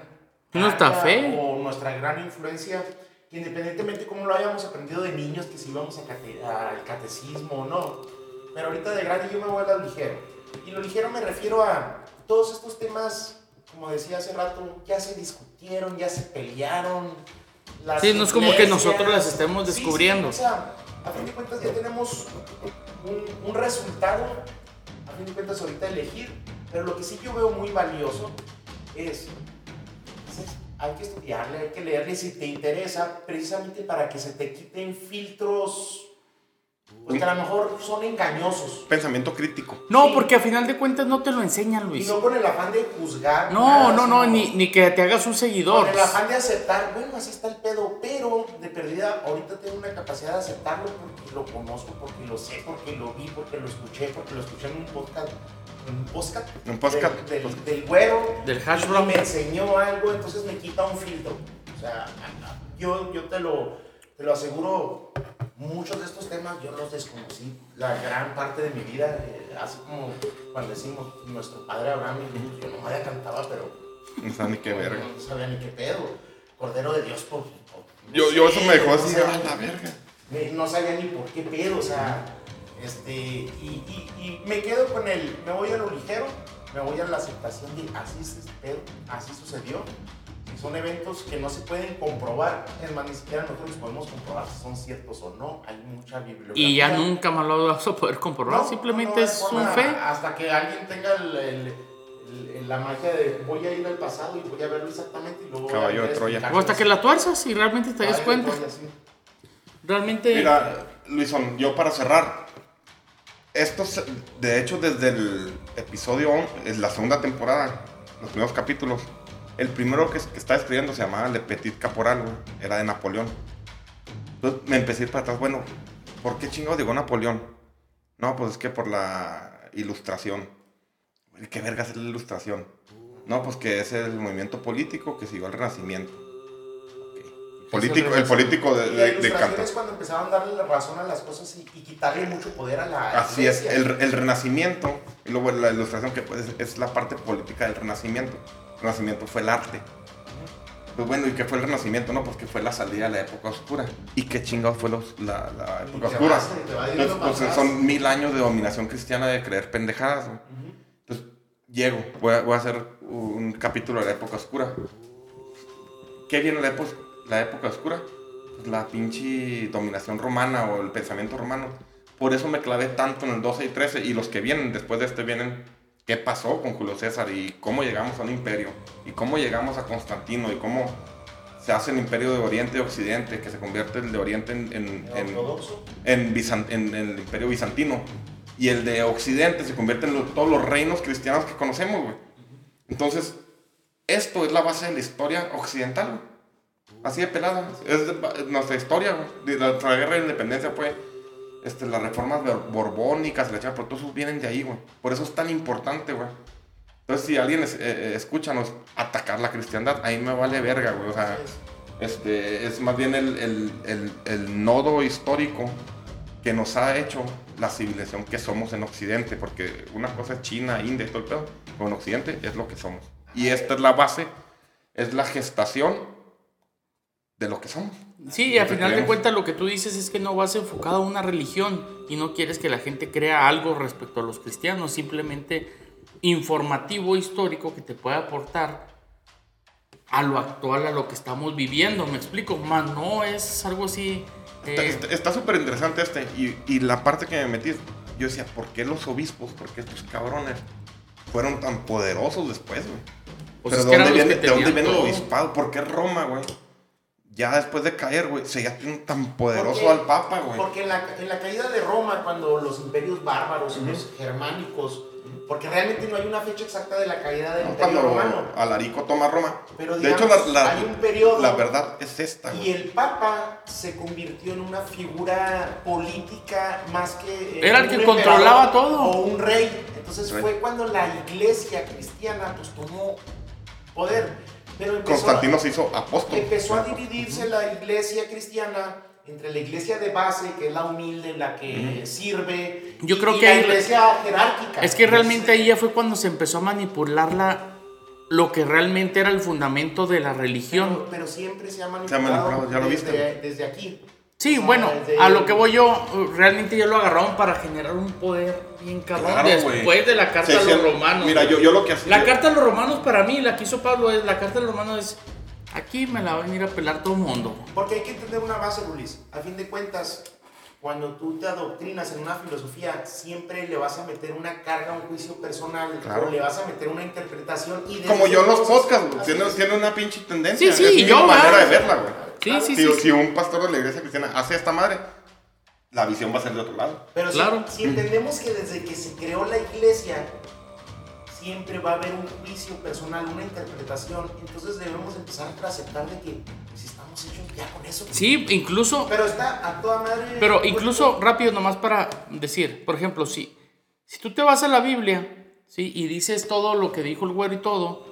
Es nuestra fe. O nuestra gran influencia, independientemente de cómo lo hayamos aprendido de niños, que si íbamos a cate- al catecismo o no. Pero ahorita de grande yo me voy a lo ligero. Y lo ligero me refiero a todos estos temas, como decía hace rato, ya se discutieron, ya se pelearon. las Sí, no es como que nosotros las estemos Sí, sí, descubriendo. o sea, a fin de cuentas ya tenemos un, resultado, a fin de cuentas ahorita elegir, pero lo que sí yo veo muy valioso es- hay que estudiarle, hay que leerle si te interesa, precisamente para que se te quiten filtros pues, que a lo mejor son engañosos. Pensamiento crítico. No, Sí. porque a final de cuentas no te lo enseñan, Y Luis. no con el afán de juzgar. No, nada, no, no, ni, ni que te hagas un seguidor. Con el afán de aceptar, bueno, así está el pedo, pero de perdida, ahorita tengo una capacidad de aceptarlo porque lo conozco, porque lo sé, porque lo vi, porque lo escuché, porque lo escuché en un podcast. En un podcast. Un podcast. Del, del, del güero. Del hash y brown. me enseñó algo, entonces me quita un filtro. O sea, yo, yo te, lo, te lo aseguro, muchos de estos temas yo los desconocí la gran parte de mi vida, eh, así como cuando decimos nuestro padre Abraham, y yo no me cantaba, pero No sabe ni qué verga. no sabía ni qué pedo. Cordero de Dios por... por- Yo, no yo sé, eso me dejó no así, sabía a la verga. no sabía ni por qué pedo, o sea, este, y, y- y me quedo con el, me voy a lo ligero, me voy a la aceptación de así es este pedo, así sucedió. Son eventos que no se pueden comprobar, es más, ni siquiera nosotros podemos comprobar si son ciertos o no, hay mucha bibliografía. Y ya nunca más lo vas a poder comprobar. No, Simplemente no, no, es un fe. Hasta que alguien tenga el- el- el- la magia de voy a ir al pasado y voy a verlo exactamente y luego. Caballo de Troya. O hasta que la tuerzas y realmente te des cuenta. Troya, sí. Realmente. Mira, Luisón, yo para cerrar, esto, de hecho, desde el episodio, en la segunda temporada, los primeros capítulos, el primero que, que estaba escribiendo se llamaba Le Petit Caporal, güey, era de Napoleón. Entonces me empecé a ir para atrás, bueno, ¿por qué chingados llegó Napoleón? No, pues es que por la ilustración. ¿Qué vergas es la ilustración? No, pues que es el movimiento político que siguió el Renacimiento. Político, el político de, de, de Canta- es cuando empezaron a darle la razón a las cosas y, y quitarle mucho poder a la Así es, iglesia. el, el renacimiento, y luego la ilustración que pues, es la parte política del renacimiento. Renacimiento fue el arte. Pues bueno, ¿y qué fue el renacimiento? No, pues que fue la salida de la época oscura. ¿Y qué chingados fue los- la, época oscura? vas, Entonces, pues, son mil años de dominación cristiana de creer pendejadas. güey. Entonces, llego, voy a, voy a hacer un capítulo de la época oscura. ¿Qué viene la, época la época oscura? Pues la pinche dominación romana o el pensamiento romano. Por eso me clavé tanto en el 12 y 13 y los que vienen después de este vienen qué pasó con Julio César y cómo llegamos a un imperio y cómo llegamos a Constantino y cómo se hace el imperio de Oriente y Occidente, que se convierte el de Oriente en, en- en- en, el imperio bizantino. Y el de Occidente se convierte en lo- todos los reinos cristianos que conocemos, güey. Entonces, esto es la base de la historia occidental, güey. Así de pelada. Es de- nuestra historia, güey. Nuestra guerra de independencia fue este, las reformas bor- borbónicas, la pero todos vienen de ahí, güey. Por eso es tan importante, güey. Entonces, si alguien es, eh, eh, escúchanos atacar la cristiandad, ahí me vale verga, güey. O sea, este, es más bien el, el- el- el nodo histórico que nos ha hecho la civilización que somos en Occidente, porque una cosa es China, India y todo el pedo, pero en Occidente es lo que somos. Y esta es la base, es la gestación de lo que somos. Sí, y al final de cuentas lo que tú dices es que no vas enfocado a una religión y no quieres que la gente crea algo respecto a los cristianos, simplemente informativo histórico que te pueda aportar a lo actual, a lo que estamos viviendo, me explico, más no es algo así... Está- eh, Está súper interesante este. Y, y la parte que me metí, yo decía, ¿por qué los obispos, por qué estos cabrones fueron tan poderosos después, güey? Pues Pero es ¿de que dónde viene, que ¿de dónde tenían viene el obispado? ¿Por qué Roma, güey? Ya después de caer, güey, se ya tiene tan poderoso Porque- al Papa, güey. Porque en la, en la caída de Roma, cuando los imperios bárbaros, los germánicos, porque realmente no hay una fecha exacta de la caída del No, imperio Cuando romano. Alarico toma Roma. Pero de hecho, digamos, la, la- hay un periodo- la verdad es esta, Y el Papa se convirtió en una figura política más que. eh, Era el que controlaba todo. O un rey. Entonces Rey. fue cuando la iglesia cristiana pues tomó poder. Pero empezó, Constantino se hizo apóstol. empezó a dividirse la iglesia cristiana entre la iglesia de base, que es la humilde, la que sirve. Yo y- creo y que la iglesia jerárquica. Es que realmente ahí ya fue cuando se empezó a manipular la, lo que realmente era el fundamento de la religión. Pero, pero siempre se ha ha manipulado, manipulado, ya lo desde, viste. desde aquí. Sí, sea, bueno, desde- a lo que voy yo, realmente ya lo agarraron para generar un poder bien cabrón Claro, después güey. de la carta Se a los romanos. Mira, yo, yo lo que hacía. La carta a los romanos para mí, la que hizo Pablo es, la carta a los romanos es, aquí me la van a ir a pelar todo el mundo. Porque hay que entender una base, Luis. A fin de cuentas, cuando tú te adoctrinas en una filosofía, siempre le vas a meter una carga, un juicio personal, Claro. o le vas a meter una interpretación. Y Como yo en los podcasts, güey, tiene, tiene una pinche tendencia. Sí, sí, es y mi yo, manera ¿verdad? de verla, güey. Sí, Claro. sí, si, sí. si un pastor de la iglesia cristiana hace esta madre, la visión va a ser de otro lado. Pero si- Claro. si, entendemos que desde que se creó la iglesia, siempre va a haber un juicio personal, una interpretación, entonces debemos empezar a aceptar de que si estamos hechos ya con eso. Sí, incluso, Pero está a toda madre. pero incluso rápido nomás para decir, por ejemplo, si, si tú te vas a la Biblia, ¿sí? Y dices todo lo que dijo el güero y todo,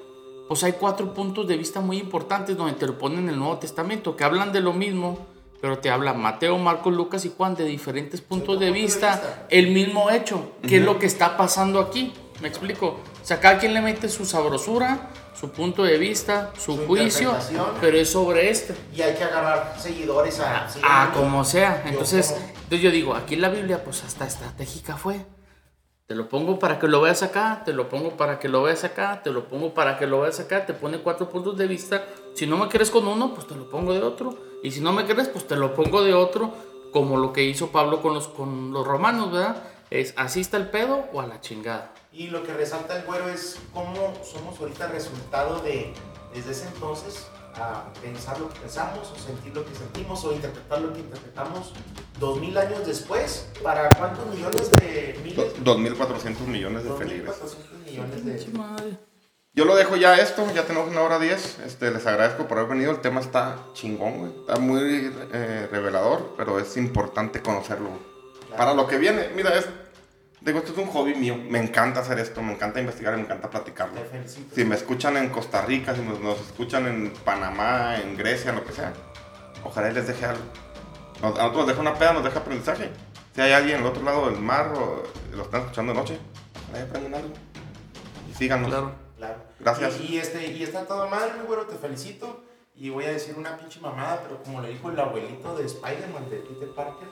pues hay cuatro puntos de vista muy importantes donde te lo ponen en el Nuevo Testamento, que hablan de lo mismo, pero te habla Mateo, Marcos, Lucas y Juan de diferentes puntos de vista, vista. el mismo hecho, qué es lo que está pasando aquí, ¿me explico? O sea, cada quien le mete su sabrosura, su punto de vista, su, Su juicio, pero es sobre este. Y hay que agarrar seguidores a. Ah, seguidores. como sea. Yo Entonces, como- entonces yo digo, aquí la Biblia pues hasta estratégica fue. Te lo pongo para que lo veas acá, te lo pongo para que lo veas acá, te lo pongo para que lo veas acá, te pone cuatro puntos de vista. Si no me crees con uno, pues te lo pongo de otro. Y si no me crees, pues te lo pongo de otro, como lo que hizo Pablo con los, con los romanos, ¿verdad? Es así está el pedo o a la chingada. Y lo que resalta el güero es cómo somos ahorita resultado de, desde ese entonces, a pensar lo que pensamos, o sentir lo que sentimos, o interpretar lo que interpretamos dos mil años después. ¿Para cuántos millones de miles? 2.400 millones de feligres. 2.400 millones de... Yo lo dejo ya esto, ya tenemos una hora 10. Este, les agradezco por haber venido. El tema está chingón, güey. Está muy eh, revelador, pero es importante conocerlo. güey. Para lo que viene, mira, es, digo, esto es un hobby mío. Me encanta hacer esto, me encanta investigar y me encanta platicarlo. Te felicito. Si me escuchan en Costa Rica, si nos, nos escuchan en Panamá, en Grecia, lo que sea, ojalá y les deje algo. Nos- a nosotros nos deja una peda, nos deja aprendizaje. Si hay alguien al otro lado del mar o lo están escuchando de noche, aprendan algo. Y síganos. Claro. Claro. Gracias. Y, y este, y está todo mal, mi güero, te felicito. Y voy a decir una pinche mamada, pero como le dijo el abuelito de Spider-Man, de Peter Parker,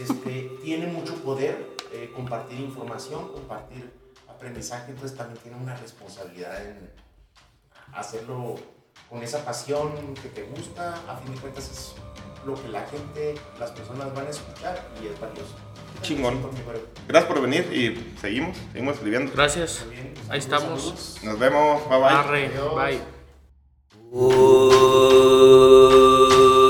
este, tiene mucho poder eh, compartir información, compartir aprendizaje, entonces también tiene una responsabilidad en hacerlo con esa pasión que te gusta. A fin de cuentas es lo que la gente, las personas van a escuchar y es valioso. Chingón. Gracias por venir y seguimos, seguimos escribiendo. Gracias. Muy bien. Ahí estamos. saludos. Nos vemos, bye bye. Arre, bye.